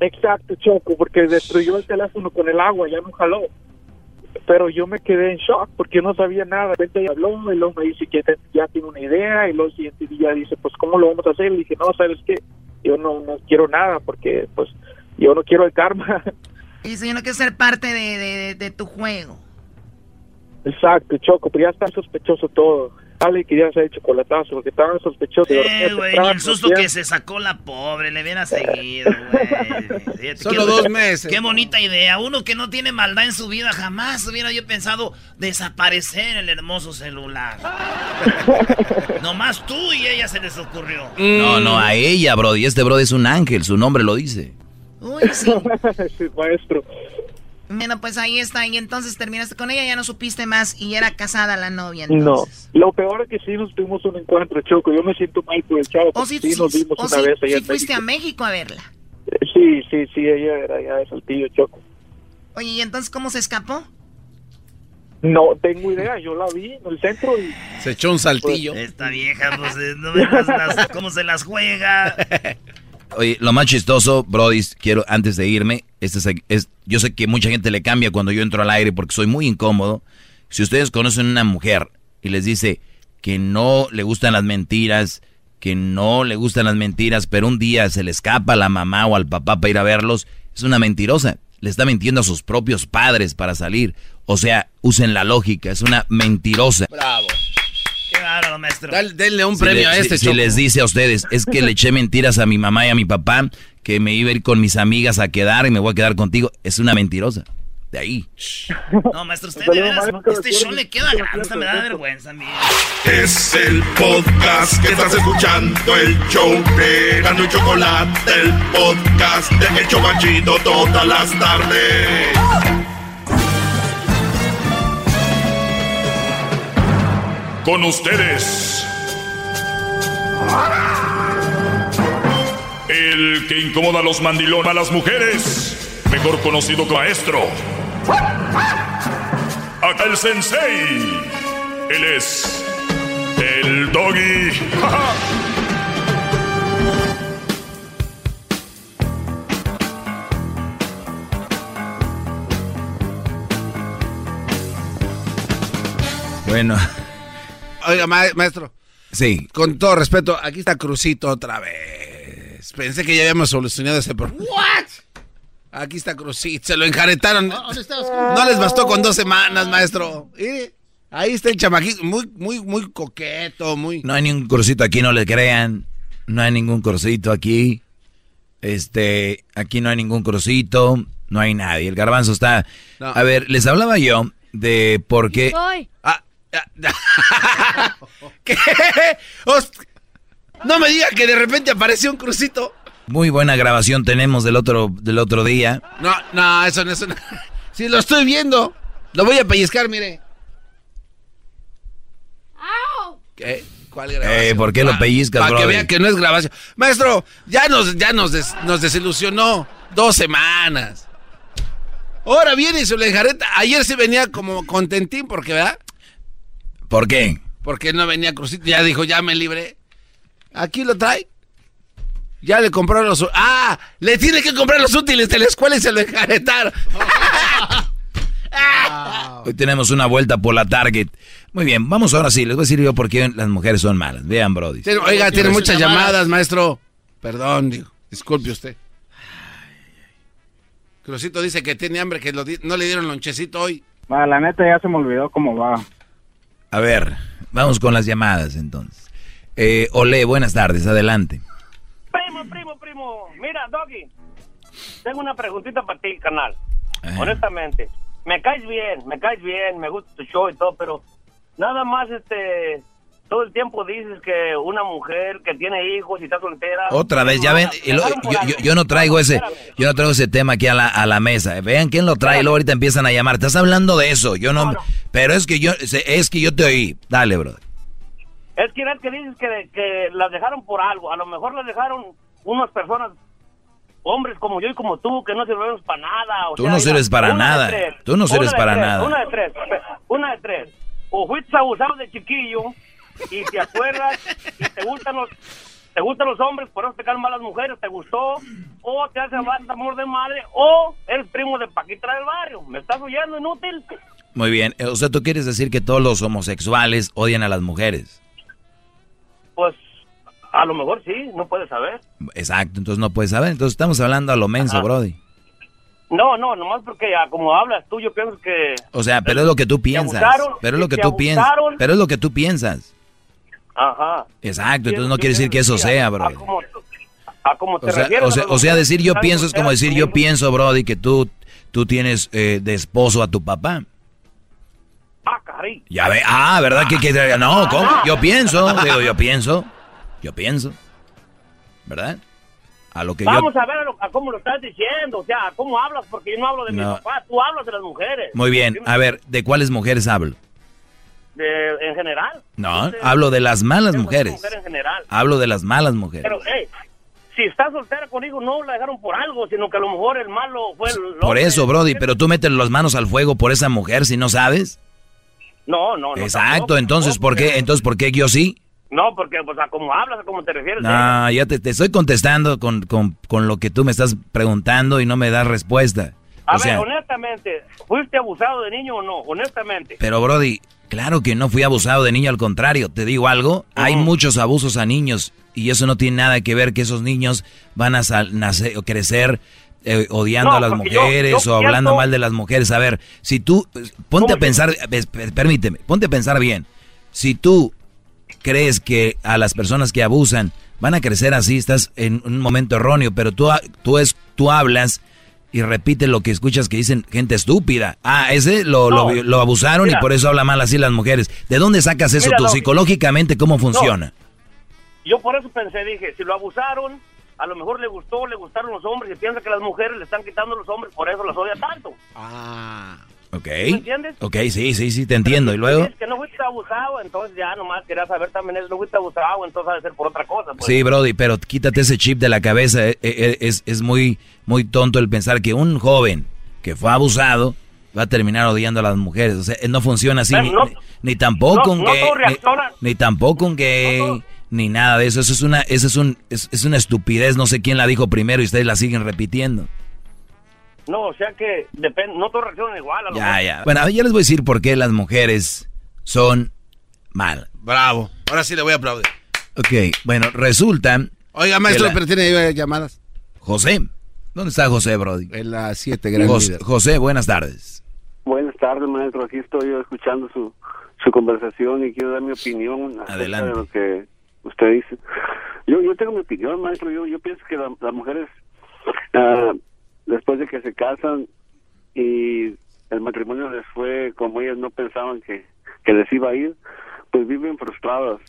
Exacto, Choco, porque destruyó el teléfono con el agua, ya no jaló. Pero yo me quedé en shock porque no sabía nada. De repente habló y luego me dice que ya tiene una idea y luego el siguiente día dice, pues, ¿cómo lo vamos a hacer? Y dije, no, ¿sabes qué? Yo no, no quiero nada porque, pues, yo no quiero el karma Y dice, yo no quiero ser parte de, de, de tu juego. Exacto, Choco, pero ya está sospechoso todo. Ale quería hacer chocolatazo porque estaban sospechosos. Eh, güey, y el susto que se sacó la pobre, le hubiera seguido, güey. Solo dos meses. Qué bonita idea. Uno que no tiene maldad en su vida, jamás hubiera yo pensado desaparecer el hermoso celular. Nomás tú y ella se les ocurrió. No, no, a ella, Brody. Este Brody es un ángel, su nombre lo dice. Uy, sí. sí, maestro. Bueno, pues ahí está. Y entonces terminaste con ella, ya no supiste más y era casada la novia. No, lo peor es que sí nos tuvimos un encuentro, Choco. Yo me siento mal por el chavo. O porque si, sí, nos vimos o una si- vez allá si en fuiste México. a México a verla. Eh, Sí, sí, sí, ella era ya de Saltillo, Choco. Oye, ¿y entonces cómo se escapó? No tengo idea, yo la vi en el centro y... Se echó un saltillo. Esta vieja, pues, eh, no veas las- cómo se las juega. Lo más chistoso, Brody, quiero antes de irme, este es, yo sé que mucha gente le cambia cuando yo entro al aire porque soy muy incómodo. Si ustedes conocen una mujer y les dice que no le gustan las mentiras, que no le gustan las mentiras, pero un día se le escapa a la mamá o al papá para ir a verlos, es una mentirosa. Le está mintiendo a sus propios padres para salir. O sea, usen la lógica, es una mentirosa. Bravo. Bárbaro, maestro. denle un Si premio le- a si- este, si, Choco. les dice a ustedes, es que le eché mentiras a mi mamá y a mi papá, que me iba a ir con mis amigas a quedar y me voy a quedar contigo, es una mentirosa. De ahí. No, maestro, usted de veras, este show le queda grande, me da vergüenza, mire. Es el podcast que estás escuchando, el show de Gano y Chocolate, el podcast de El Chobachito todas las tardes. Con ustedes. El que incomoda a los mandilones a las mujeres, mejor conocido como maestro. Acá el sensei. Él es el doggy. Bueno, Oiga, ma- maestro, sí. con todo respeto, aquí está Crucito otra vez. Pensé que ya habíamos solucionado ese problema. Aquí está Crucito, se lo enjaretaron. No les bastó con dos semanas, maestro. Ahí está el chamaquito, muy, muy, muy coqueto, muy... No hay ningún cursito aquí, no le crean. No hay ningún cursito aquí. Este, aquí no hay ningún cursito, no hay nadie. El garbanzo está. No. A ver, les hablaba yo de por qué. Ah, No me diga que de repente apareció un crucito. Muy buena grabación tenemos del otro, del otro día. No, no, eso no es una... Sí, lo estoy viendo. Lo voy a pellizcar, mire. ¿Qué? ¿Cuál grabación? Eh, ¿por qué lo pellizcas, Para que brody? vea que no es grabación. Maestro, ya nos, ya nos, des- nos desilusionó. Dos semanas. Ahora viene y se lo enjareta. Ayer se venía como contentín porque, ¿verdad? ¿Por qué? Porque no venía crucito. Ya dijo, ya me libré. Aquí lo trae. Ya le compraron los... ¡Ah! Le tiene que comprar los útiles de la escuela y se lo enjaretaron. Hoy tenemos una vuelta por la Target. Muy bien, vamos ahora sí. Les voy a decir yo por qué las mujeres son malas. Vean, Brody. Tiene- oiga, tiene muchas llamadas, maestro. Perdón, digo. Disculpe usted. Crucito dice que tiene hambre, que lo di- no le dieron lonchecito hoy. Va, la neta ya se me olvidó cómo va. A ver, vamos con las llamadas entonces. Eh, Ole, buenas tardes, adelante. Primo, primo, primo. Mira, Doggy. Tengo una preguntita para ti, canal. Honestamente. Me caes bien, me caes bien, me gusta tu show y todo, pero nada más, este, todo el tiempo dices que una mujer que tiene hijos y está soltera. Otra vez, ya ven, y lo- yo, yo- yo no traigo ese, yo no traigo ese tema aquí a la, a la mesa. Vean quién lo trae, y luego ahorita empiezan a llamar. Estás hablando de eso, yo no, pero es que yo, es que yo te oí. Dale, bro. Es que es que dices que, que las dejaron por algo. A lo mejor las dejaron unas personas, hombres como yo y como tú, que no sirvemos para nada. o Tú sea, no sirves para nada. Tú no sirves para tres, nada. Una de tres. Una de tres. O fuiste abusado de chiquillo y te acuerdas y te gustan los... Te gustan los hombres, por eso te caen mal las mujeres, te gustó, o te hace amor de madre, o eres primo de Paquita del barrio. ¿Me estás oyendo, inútil? Muy bien, eh, o sea, tú quieres decir que todos los homosexuales odian a las mujeres. Pues a lo mejor sí, no puedes saber. Exacto, entonces no puedes saber. Entonces estamos hablando a lo menso, Ajá. Brody. No, no, nomás porque ah, como hablas tú, yo pienso que... O sea, pero es lo que tú piensas. abusaron, Pero es lo que tú piensas. Pero es lo que tú piensas. Ajá. Exacto, entonces no quiere decir que eso sea, bro. A como te O sea, refieres o sea, o decir yo pienso es como decir yo pienso, Brody, que tú, tú tienes eh, de esposo a tu papá. Ah. Ya ve, ah, ¿verdad? Que, que- no, ¿cómo? Yo pienso, digo, yo pienso, yo pienso, ¿verdad? A lo que Vamos yo... a ver a, lo- a cómo lo estás diciendo, o sea, a cómo hablas, porque yo no hablo de mi papá, tú hablas de las mujeres. Muy bien, a ver, ¿de cuáles mujeres hablo? De, en general. No, hablo de las malas Mujer mujeres. mujer en general. Hablo de las malas mujeres. Pero, hey, si estás soltera conmigo, no la dejaron por algo, sino que a lo mejor el malo fue el Por eso, Brody, pero tú metes las manos al fuego por esa mujer si no sabes. No, no, no. Exacto, tampoco, entonces, ¿por qué? Entonces, ¿por qué yo sí? No, porque, pues, a cómo hablas, a cómo te refieres. No, ya te, te estoy contestando con, con, con lo que tú me estás preguntando y no me das respuesta. A O sea, ver, honestamente, ¿fuiste abusado de niño o no? Honestamente. pero Brody, claro que no fui abusado de niño, al contrario, te digo algo, hay muchos abusos a niños y eso no tiene nada que ver que esos niños van a nacer o crecer eh, odiando No, a las yo- mujeres yo o hablando pienso- mal de las mujeres. A ver, si tú, eh, ponte a pensar, per- permíteme, ponte a pensar bien, si tú crees que a las personas que abusan van a crecer así, estás en un momento erróneo, pero tú, tú, es, tú hablas y repites lo que escuchas que dicen gente estúpida. Ah, ese lo, lo- No. lo abusaron Mira. y por eso habla mal así las mujeres. ¿De dónde sacas eso Mira, tú no. psicológicamente? ¿Cómo funciona? Yo por eso pensé, dije, si lo abusaron, a lo mejor le gustó, le gustaron los hombres y piensa que las mujeres le están quitando a los hombres, por eso las odia tanto. Ok. ¿Me entiendes? Ok, sí, sí, sí, te entiendo. ¿Y luego? Es que no fuiste abusado, entonces ya nomás quería saber también eso, no fuiste abusado, entonces ha de ser por otra cosa. Pues. Sí, Brody, pero quítate ese chip de la cabeza. Eh, eh, Es, es muy, muy tonto el pensar que un joven que fue abusado va a terminar odiando a las mujeres. O sea, no funciona así. Pero Ni, no- ni- ni tampoco un no gay. Ni, ni tampoco un gay. Ni nada de eso. Eso es una, eso es un, es, es una estupidez. No sé quién la dijo primero y ustedes la siguen repitiendo. No, o sea que depende, no todos reaccionan igual. A lo Ya, mejor. ya. Bueno, ya les voy a decir por qué las mujeres son mal. Bravo. Ahora sí le voy a aplaudir. Ok, bueno, resulta. Oiga, maestro, la- pero tiene llamadas. José. ¿Dónde está José, Brody? En las 7, gran José, buenas tardes. Buenas tardes, maestro. Aquí estoy yo escuchando su, su conversación y quiero dar mi opinión Adelante. de lo que usted dice. Yo, yo tengo mi opinión, maestro. Yo, yo pienso que la- las mujeres, ah, después de que se casan y el matrimonio les fue como ellas no pensaban que, que les iba a ir, pues viven frustradas.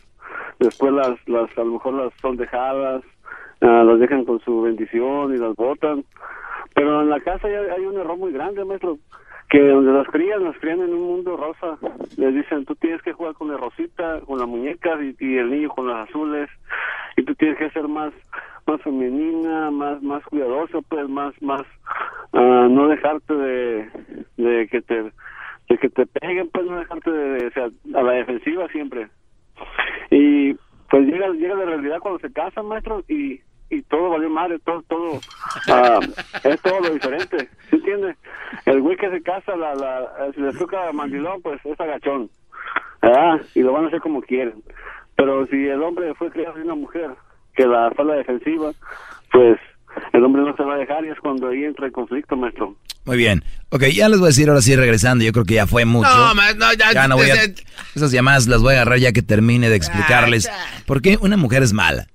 Después las, las a lo mejor las son dejadas, ah, las dejan con su bendición y las botan. Pero en la casa ya hay un error muy grande, maestro, que donde las crían, las crían en un mundo rosa. Les dicen, tú tienes que jugar con la rosita, con las muñecas y, y el niño con las azules. Y tú tienes que ser más más femenina, más más cuidadosa, pues más más ah, no dejarte de, de que te de que te peguen, pues no dejarte de, de- o sea, a la defensiva siempre. Y pues llega llega la realidad cuando se casan, maestro, y y todo valió madre, todo, todo, ah, es todo lo diferente, ¿sí entiendes? El güey que se casa, la, la, si le toca mandilón, pues es agachón, ¿verdad? Y lo van a hacer como quieren. Pero si el hombre fue criado de una mujer que la fue a la defensiva, pues el hombre no se va a dejar y es cuando ahí entra el conflicto, maestro. Muy bien. Ok, ya les voy a decir ahora sí regresando. Yo creo que ya fue mucho. No, ma- no, ya- no voy a- esas llamadas las voy a agarrar ya que termine de explicarles por qué una mujer es mala.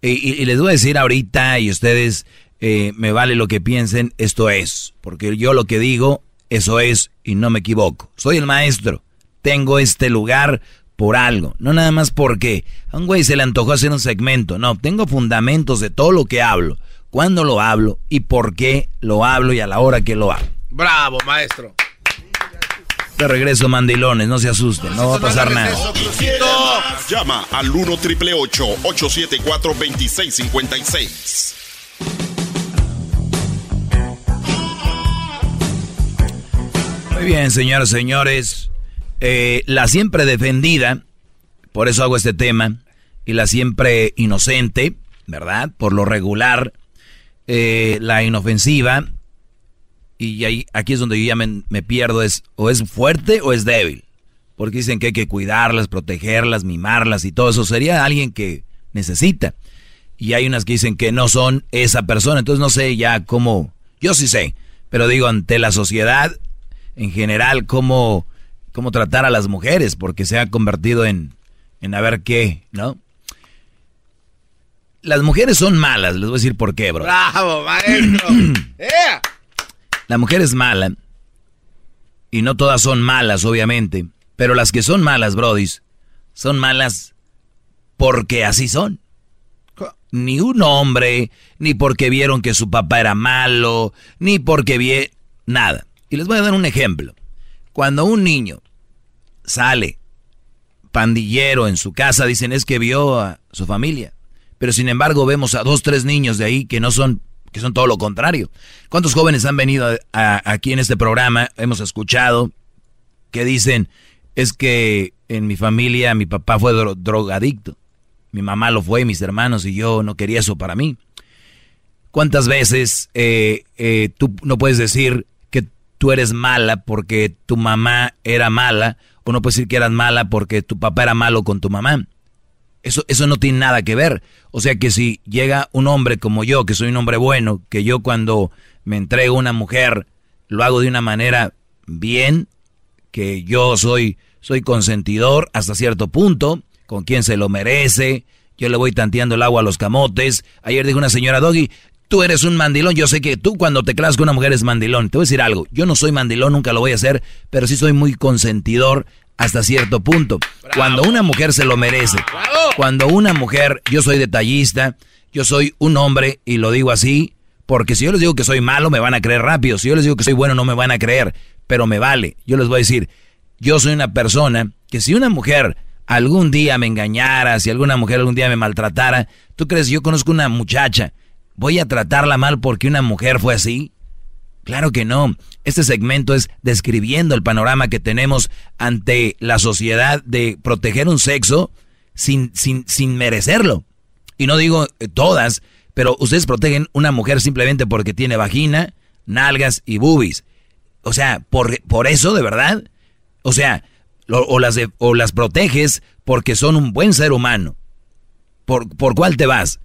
Y, y- y les voy a decir ahorita, y ustedes eh, me vale lo que piensen, esto es. Porque yo lo que digo, eso es, y no me equivoco. Soy el maestro. Tengo este lugar por algo. No nada más porque a un güey se le antojó hacer un segmento. No, tengo fundamentos de todo lo que hablo. Cuándo lo hablo y por qué lo hablo y a la hora que lo hablo. Bravo, maestro. De regreso, mandilones, no se asusten, no va a pasar nada. Llama al 1 triple 874 2656. Muy bien, señoras y señores. Eh, la siempre defendida, por eso hago este tema, y la siempre inocente, ¿verdad? Por lo regular, eh, la inofensiva, y ahí, aquí es donde yo ya me, me pierdo, es o es fuerte o es débil. Porque dicen que hay que cuidarlas, protegerlas, mimarlas y todo eso. Sería alguien que necesita. Y hay unas que dicen que no son esa persona. Entonces no sé ya cómo... Yo sí sé. Pero digo, ante la sociedad en general, cómo, cómo tratar a las mujeres, porque se ha convertido en, en a ver qué, ¿no? Las mujeres son malas, les voy a decir por qué, bro. ¡Bravo, maestro! La mujer es mala. Y no todas son malas, obviamente. Pero las que son malas, brodis, son malas porque así son. Ni un hombre, ni porque vieron que su papá era malo, ni porque vi nada. Y les voy a dar un ejemplo. Cuando un niño sale pandillero en su casa, dicen es que vio a su familia. Pero sin embargo vemos a dos, tres niños de ahí que no son, que son todo lo contrario. ¿Cuántos jóvenes han venido aquí en este programa? Hemos escuchado que dicen, es que en mi familia mi papá fue drogadicto. Mi mamá lo fue, mis hermanos y yo no quería eso para mí. ¿Cuántas veces eh, eh, tú no puedes decir tú eres mala porque tu mamá era mala o no puedes decir que eras mala porque tu papá era malo con tu mamá? Eso, eso no tiene nada que ver. O sea que si llega un hombre como yo, que soy un hombre bueno, que yo cuando me entrego a una mujer lo hago de una manera bien, que yo soy, soy consentidor hasta cierto punto, con quien se lo merece, yo le voy tanteando el agua a los camotes. Ayer dijo una señora Doggy, tú eres un mandilón, yo sé que tú cuando te clavas con una mujer es mandilón. Te voy a decir algo, yo no soy mandilón, nunca lo voy a hacer, pero sí soy muy consentidor hasta cierto punto. Cuando una mujer se lo merece, cuando una mujer, yo soy detallista, yo soy un hombre y lo digo así, porque si yo les digo que soy malo me van a creer rápido, si yo les digo que soy bueno no me van a creer, pero me vale. Yo les voy a decir, yo soy una persona que si una mujer algún día me engañara, si alguna mujer algún día me maltratara, ¿tú crees yo conozco una muchacha? ¿Voy a tratarla mal porque una mujer fue así? Claro que no. Este segmento es describiendo el panorama que tenemos ante la sociedad de proteger un sexo sin, sin, sin merecerlo. Y no digo eh, todas, pero ustedes protegen una mujer simplemente porque tiene vagina, nalgas y boobies. O sea, por, por eso, de verdad. O sea, o, las o las proteges porque son un buen ser humano. ¿Por, por cuál te vas?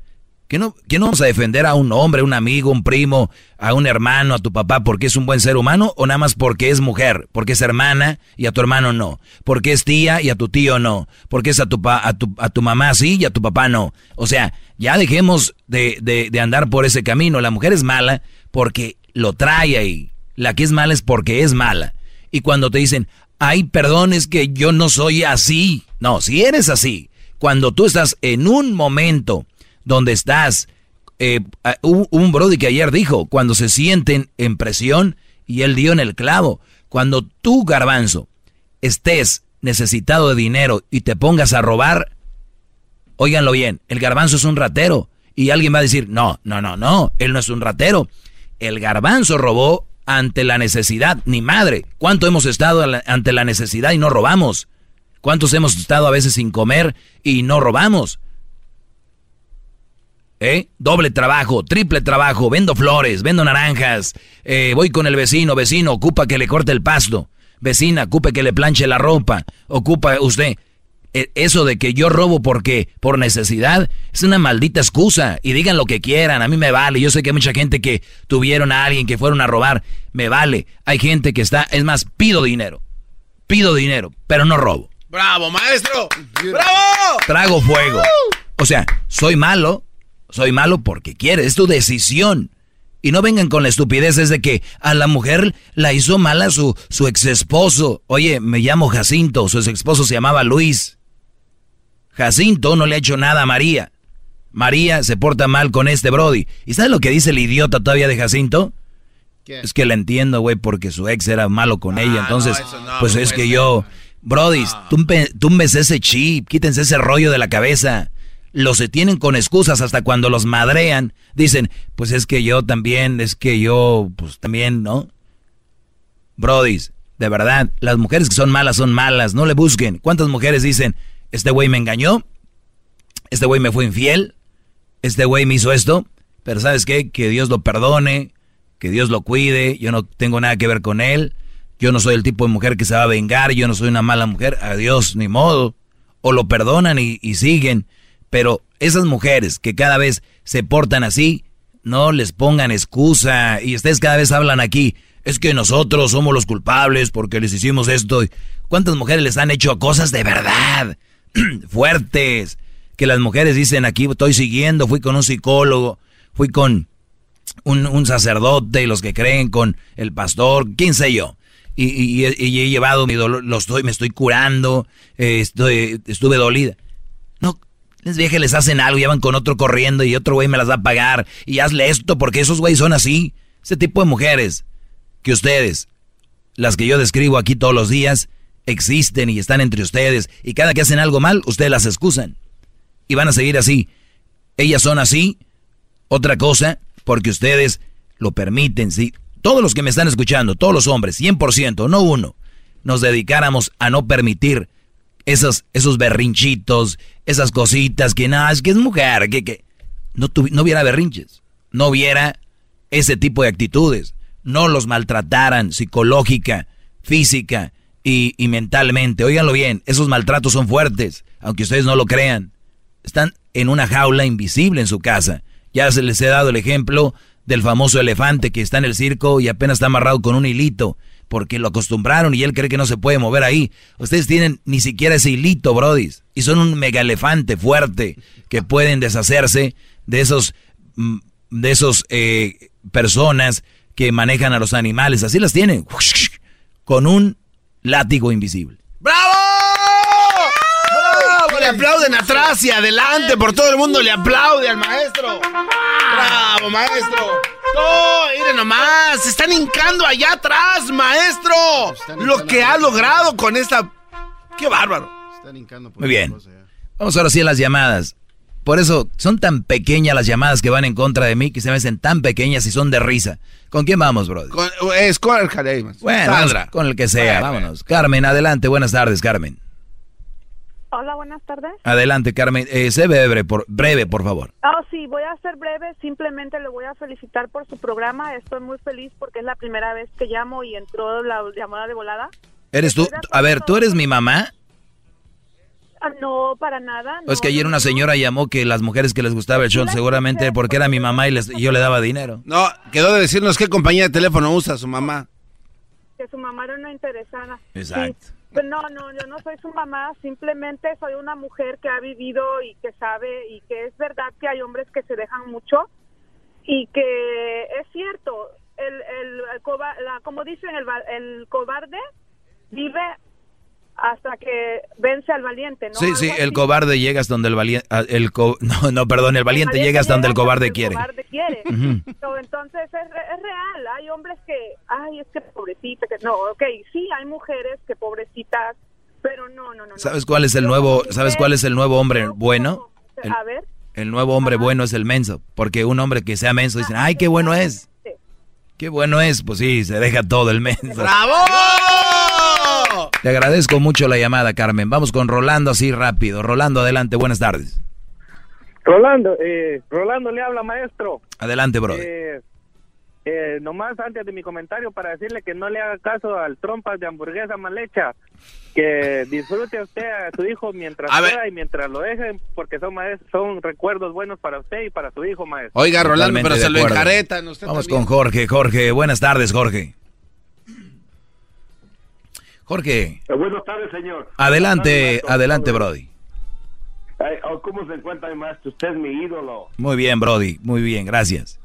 ¿Que no, no vamos a defender a un hombre, un amigo, un primo, a un hermano, a tu papá porque es un buen ser humano o nada más porque es mujer, porque es hermana y a tu hermano no? Porque es tía y a tu tío no? Porque es a tu, a tu, a tu mamá sí y a tu papá no? O sea, ya dejemos de, de, de andar por ese camino. La mujer es mala porque lo trae ahí. La que es mala es porque es mala. Y cuando te dicen, ay, perdón, es que yo no soy así. No, si eres así, cuando tú estás en un momento donde estás. Eh, un, un Brody que ayer dijo, cuando se sienten en presión, y él dio en el clavo, cuando tú, garbanzo, estés necesitado de dinero y te pongas a robar, óiganlo bien, el garbanzo es un ratero. Y alguien va a decir, no, no, no, no, él no es un ratero. El garbanzo robó ante la necesidad, ni madre. ¿Cuánto hemos estado ante la necesidad y no robamos? ¿Cuántos hemos estado a veces sin comer y no robamos? ¿Eh? Doble trabajo, triple trabajo, vendo flores, vendo naranjas, eh, voy con el vecino, vecino, ocupa que le corte el pasto, vecina, ocupe que le planche la ropa, ocupa usted. E, eso de que yo robo porque por necesidad es una maldita excusa y digan lo que quieran, a mí me vale. Yo sé que hay mucha gente que tuvieron a alguien que fueron a robar, me vale. Hay gente que está, es más, pido dinero, pido dinero, pero no robo. Bravo, maestro. Bravo. Trago fuego. O sea, soy malo, soy malo porque quiere, es tu decisión. Y no vengan con la estupidez de que a la mujer la hizo mala su, su ex esposo. Oye, me llamo Jacinto, su ex esposo se llamaba Luis. Jacinto no le ha hecho nada a María. María se porta mal con este Brody. ¿Y sabes lo que dice el idiota todavía de Jacinto? Es que la entiendo, güey, porque su ex era malo con ella. Ah, Entonces, pues es que yo... Brody, túmbese ese chip, quítense ese rollo de la cabeza los se tienen con excusas hasta cuando los madrean. Dicen, pues es que yo también, es que yo, pues también, ¿no? Brodis, de verdad, las mujeres que son malas son malas, no le busquen. ¿Cuántas mujeres dicen, este güey me engañó? Este güey me fue infiel? Este güey me hizo esto? Pero ¿sabes qué? Que Dios lo perdone, que Dios lo cuide, yo no tengo nada que ver con él. Yo no soy el tipo de mujer que se va a vengar, yo no soy una mala mujer, adiós, ni modo. O lo perdonan y siguen. Pero esas mujeres que cada vez se portan así, no les pongan excusa. Y ustedes cada vez hablan aquí, es que nosotros somos los culpables porque les hicimos esto. ¿Cuántas mujeres les han hecho cosas de verdad? Fuertes. Que las mujeres dicen aquí, estoy siguiendo, fui con un psicólogo, fui con un, sacerdote y los que creen con el pastor, quién sé yo. Y, he llevado mi dolor, lo estoy, me estoy curando, eh, estoy, estuve dolida. Les viejas les hacen algo y van con otro corriendo y otro güey me las va a pagar y hazle esto porque esos güeyes son así. Ese tipo de mujeres que ustedes, las que yo describo aquí todos los días, existen y están entre ustedes y cada que hacen algo mal, ustedes las excusan. Y van a seguir así. Ellas son así. Otra cosa, porque ustedes lo permiten. Si todos los que me están escuchando, todos los hombres, 100%, no uno, nos dedicáramos a no permitir esos, esos berrinchitos, esas cositas que nada, es que es mujer, que, que no, no hubiera berrinches, no hubiera ese tipo de actitudes, no los maltrataran psicológica, física y, y mentalmente. Óiganlo bien, esos maltratos son fuertes, aunque ustedes no lo crean. Están en una jaula invisible en su casa. Ya se les he dado el ejemplo del famoso elefante que está en el circo y apenas está amarrado con un hilito porque lo acostumbraron y él cree que no se puede mover ahí. Ustedes tienen ni siquiera ese hilito, brodis, y son un mega elefante fuerte que pueden deshacerse de esos mm, de esos eh, personas que manejan a los animales. Así las tienen, con un látigo invisible. ¡Bravo! ¡Bravo! Le aplauden atrás y adelante, por todo el mundo le aplaude al maestro. ¡Bravo, maestro! ¡Oh, miren nomás! ¡Se están hincando allá atrás, maestro! Lo que ha logrado con esta... ¡Qué bárbaro! Muy bien. Vamos ahora sí a las llamadas. Por eso son tan pequeñas las llamadas que van en contra de mí que se me hacen tan pequeñas y son de risa. ¿Con quién vamos, brother? Con, es con el Bueno, con el que sea, vámonos. Carmen, adelante. Buenas tardes, Carmen. Hola, buenas tardes. Adelante, Carmen. Eh, sé breve por, breve, por favor. Ah, sí, voy a ser breve. Simplemente le voy a felicitar por su programa. Estoy muy feliz porque es la primera vez que llamo y entró la llamada de volada. ¿Eres tú? A ver, ¿tú eres mi mamá? Ah, no, para nada. es que ayer una señora llamó que las mujeres que les gustaba el show, seguramente porque era mi mamá y, les, y yo le daba dinero. No, quedó de decirnos qué compañía de teléfono usa su mamá. Que su mamá era una interesada. Exacto. Pues no, no, yo no soy su mamá, simplemente soy una mujer que ha vivido y que sabe y que es verdad que hay hombres que se dejan mucho y que es cierto, el, el, la, como dicen, el, el cobarde vive hasta que vence al valiente, ¿no? Sí, sí, el cobarde llega hasta donde el valiente, ah, el no, no, perdón, el valiente, llega hasta donde el cobarde quiere. El cobarde quiere. entonces es, es, real, hay hombres que, ay, es que pobrecita, que no, ok, sí, hay mujeres que pobrecitas, pero no, no, no. ¿Sabes cuál es el nuevo, sabes cuál es el nuevo hombre bueno? El, a ver. El nuevo hombre bueno es el menso, porque un hombre que sea menso dicen, ay, qué bueno es. Qué bueno es, pues sí, se deja todo el menso. ¡Bravo! Le agradezco mucho la llamada, Carmen. Vamos con Rolando así rápido. Rolando, adelante, buenas tardes. Rolando, eh, Rolando le habla, maestro. Adelante, brother. Eh, eh, nomás antes de mi comentario para decirle que no le haga caso al trompas de hamburguesa mal hecha, que disfrute usted a su hijo mientras pueda y mientras lo dejen, porque son son recuerdos buenos para usted y para su hijo, maestro. Oiga, Rolando, pero se lo encaretan. Vamos con Jorge, Jorge, buenas tardes, Jorge. Jorge. Eh, buenas tardes, señor. Adelante, adelante, Brody. Oh, ¿Cómo se encuentra, maestro? Usted es mi ídolo. Muy bien, Brody, muy bien, gracias.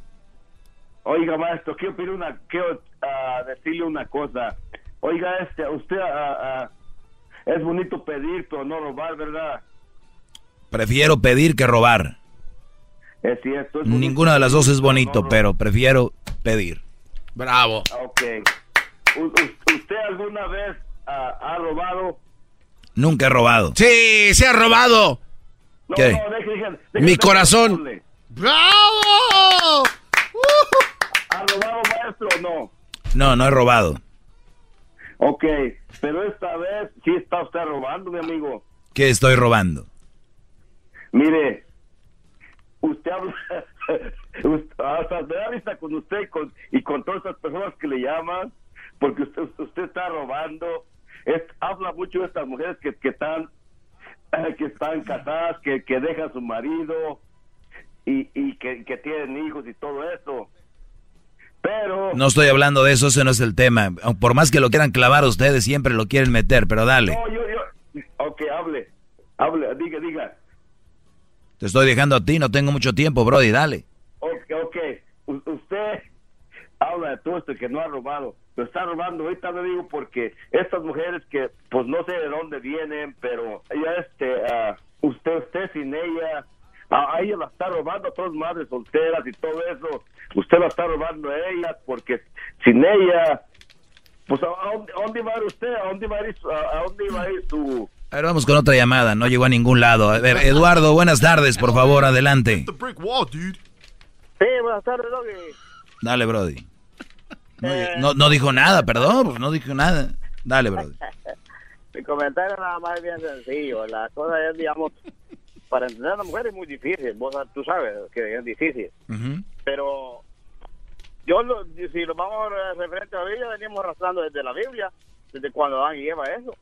Oiga, maestro, quiero, pedir una, quiero ah, decirle una cosa. Oiga, este, usted uh, es bonito pedir, pero no robar, ¿verdad? Prefiero pedir que robar. Es cierto. Ninguna de las dos es bonito, pero prefiero pedir. Bravo. Ok. ¿Usted alguna vez ha robado? Nunca he robado. Sí, se ha robado. ¿Qué? Mi corazón. ¡Bravo! ¿Ha robado, maestro, o no? No, no he robado. Ok, pero esta vez sí está usted robando, mi amigo. ¿Qué estoy robando? Mire, usted habla, hasta me da vista con usted con, y con todas esas personas que le llaman, porque usted, usted está robando. habla mucho de estas mujeres que, que están que están casadas, que, que dejan a su marido y, y que, que tienen hijos y todo eso. Pero... No estoy hablando de eso, ese no es el tema. Por más que lo quieran clavar ustedes, siempre lo quieren meter, pero dale. No, yo, yo... Ok, hable. Hable, diga, diga. Te estoy dejando a ti, no tengo mucho tiempo, Brody, dale. Ok, ok. usted habla de todo esto que no ha robado. Lo está robando, ahorita lo digo porque estas mujeres que, pues no sé de dónde vienen, pero ya este, uh, usted, usted sin ella, a, ella la está robando a todas madres solteras y todo eso. Usted la está robando a ellas porque sin ella, pues ¿a, dónde, va a ir usted? ¿A dónde va a ir, a, dónde va a ir su... A ver, vamos con otra llamada, no llegó a ningún lado. A ver, Eduardo, buenas tardes, por favor, adelante. Sí, buenas tardes, Doggy. Dale, Brody. Eh. No, no, dijo nada, perdón, pues no dijo nada. Dale, Brody. Mi comentario nada más es bien sencillo. La cosa es, digamos, para entender a la mujer es muy difícil. Vos, tú sabes que es difícil. Pero yo, lo, si lo vamos a referente a la Biblia, venimos arrastrando desde la Biblia, desde cuando Dan y Eva eso.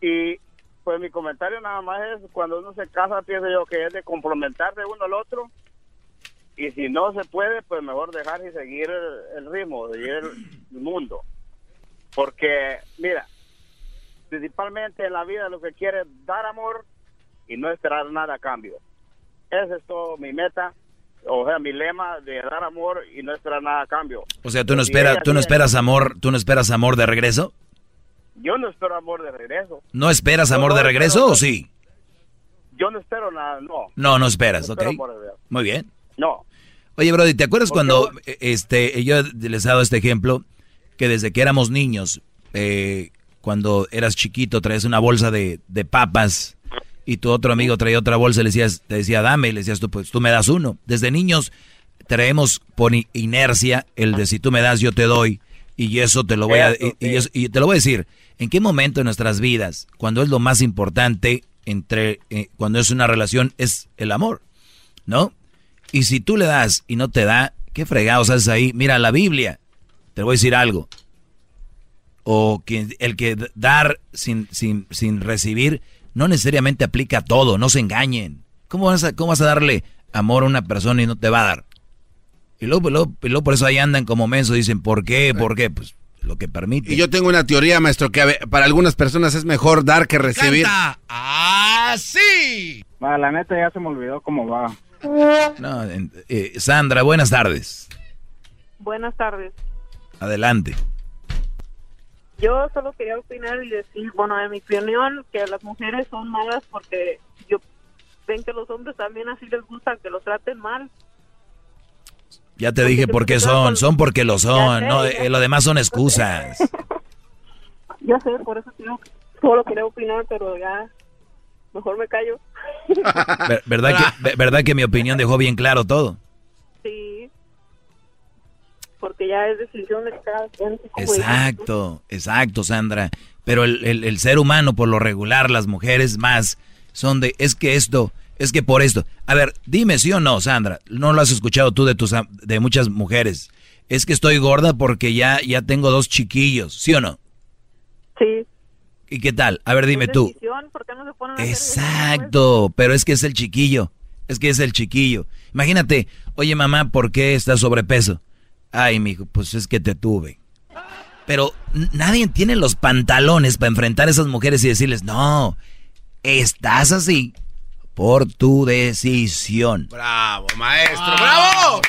Y pues mi comentario nada más es, cuando uno se casa, pienso yo que es de comprometerse uno al otro. Y si no se puede, pues mejor dejar y seguir el, ritmo, seguir el mundo. Porque, mira, principalmente en la vida lo que quiere es dar amor y no esperar nada a cambio. Ese es todo mi meta, o sea, mi lema de dar amor y no esperar nada a cambio. O sea, tú no esperas, tú no esperas amor, tú no esperas amor de regreso. Yo no espero amor de regreso. ¿No esperas amor de regreso o sí? Yo no espero nada, no. No, no esperas, ok. Muy bien. No. Oye, Brody, ¿te acuerdas cuando este yo les he dado este ejemplo que desde que éramos niños, eh, cuando eras chiquito, traías una bolsa de, de, papas y tu otro amigo traía otra bolsa y le decías, te decía, dame, y le decías tú, pues tú me das uno. Desde niños traemos por inercia el de si tú me das, yo te doy. Y eso te lo voy a y, te lo voy a decir. ¿En qué momento de nuestras vidas, cuando es lo más importante entre eh, cuando es una relación es el amor, ¿no? Y si tú le das y no te da, qué fregados haces ahí. Mira la Biblia. Te voy a decir algo. O que el que dar sin, sin, sin recibir no necesariamente aplica a todo, no se engañen. ¿Cómo vas, a, ¿Cómo vas a darle amor a una persona y no te va a dar? Y luego, luego, por eso ahí andan como mensos, dicen, ¿por qué? ¿Por qué? Pues lo que permite. Y yo tengo una teoría, maestro, que para algunas personas es mejor dar que recibir. ¡Ah, sí! la neta ya se me olvidó cómo va. No, eh, Sandra, buenas tardes. Buenas tardes. Adelante. Yo solo quería opinar y decir, bueno, en mi opinión, que las mujeres son malas porque yo ven que los hombres también así les gusta que los traten mal. Ya te dije por qué son, son porque lo son, no, eh, lo demás son excusas. ya sé, por eso solo quería opinar, pero ya mejor me callo. ¿Verdad que, ¿Verdad que mi opinión dejó bien claro todo? Sí porque ya es decisión de cada quien. Exacto, exacto, Sandra. Pero el, el, ser humano, por lo regular, las mujeres más, son de, es que esto, es que por esto. A ver, dime sí o no, Sandra, no lo has escuchado tú de, tus, de muchas mujeres. Es que estoy gorda porque ya, ya tengo dos chiquillos, ¿sí o no? Sí. ¿Y qué tal? A ver, dime tú. Exacto, pero es que es el chiquillo. Es que es el chiquillo. Imagínate, oye mamá, ¿por qué estás sobrepeso? Ay, mijo, pues es que te tuve. Pero nadie tiene los pantalones para enfrentar a esas mujeres y decirles, no, estás así por tu decisión. Bravo, maestro, bravo.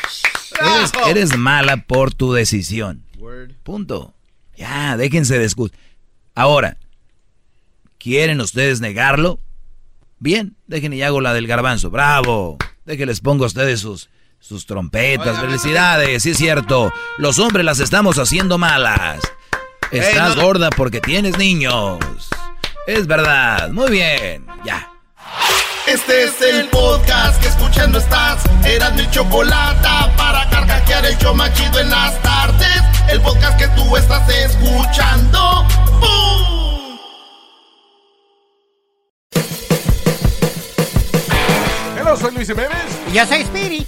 Eres, mala por tu decisión. Punto. Ya, déjense de Ahora, ¿quieren ustedes negarlo? Bien, dejen y hago la del garbanzo. Bravo. Déjenles pongo a ustedes sus sus trompetas, felicidades, sí es cierto. Los hombres las estamos haciendo malas. Estás gorda porque tienes niños. Es verdad, muy bien, ya. Este es el podcast que escuchando estás. Eran mi chocolate para carcajear el yo machido en las tardes. El podcast que tú estás escuchando. ¡Bum! Hola, soy Luis Jiménez. Y yo soy Spirit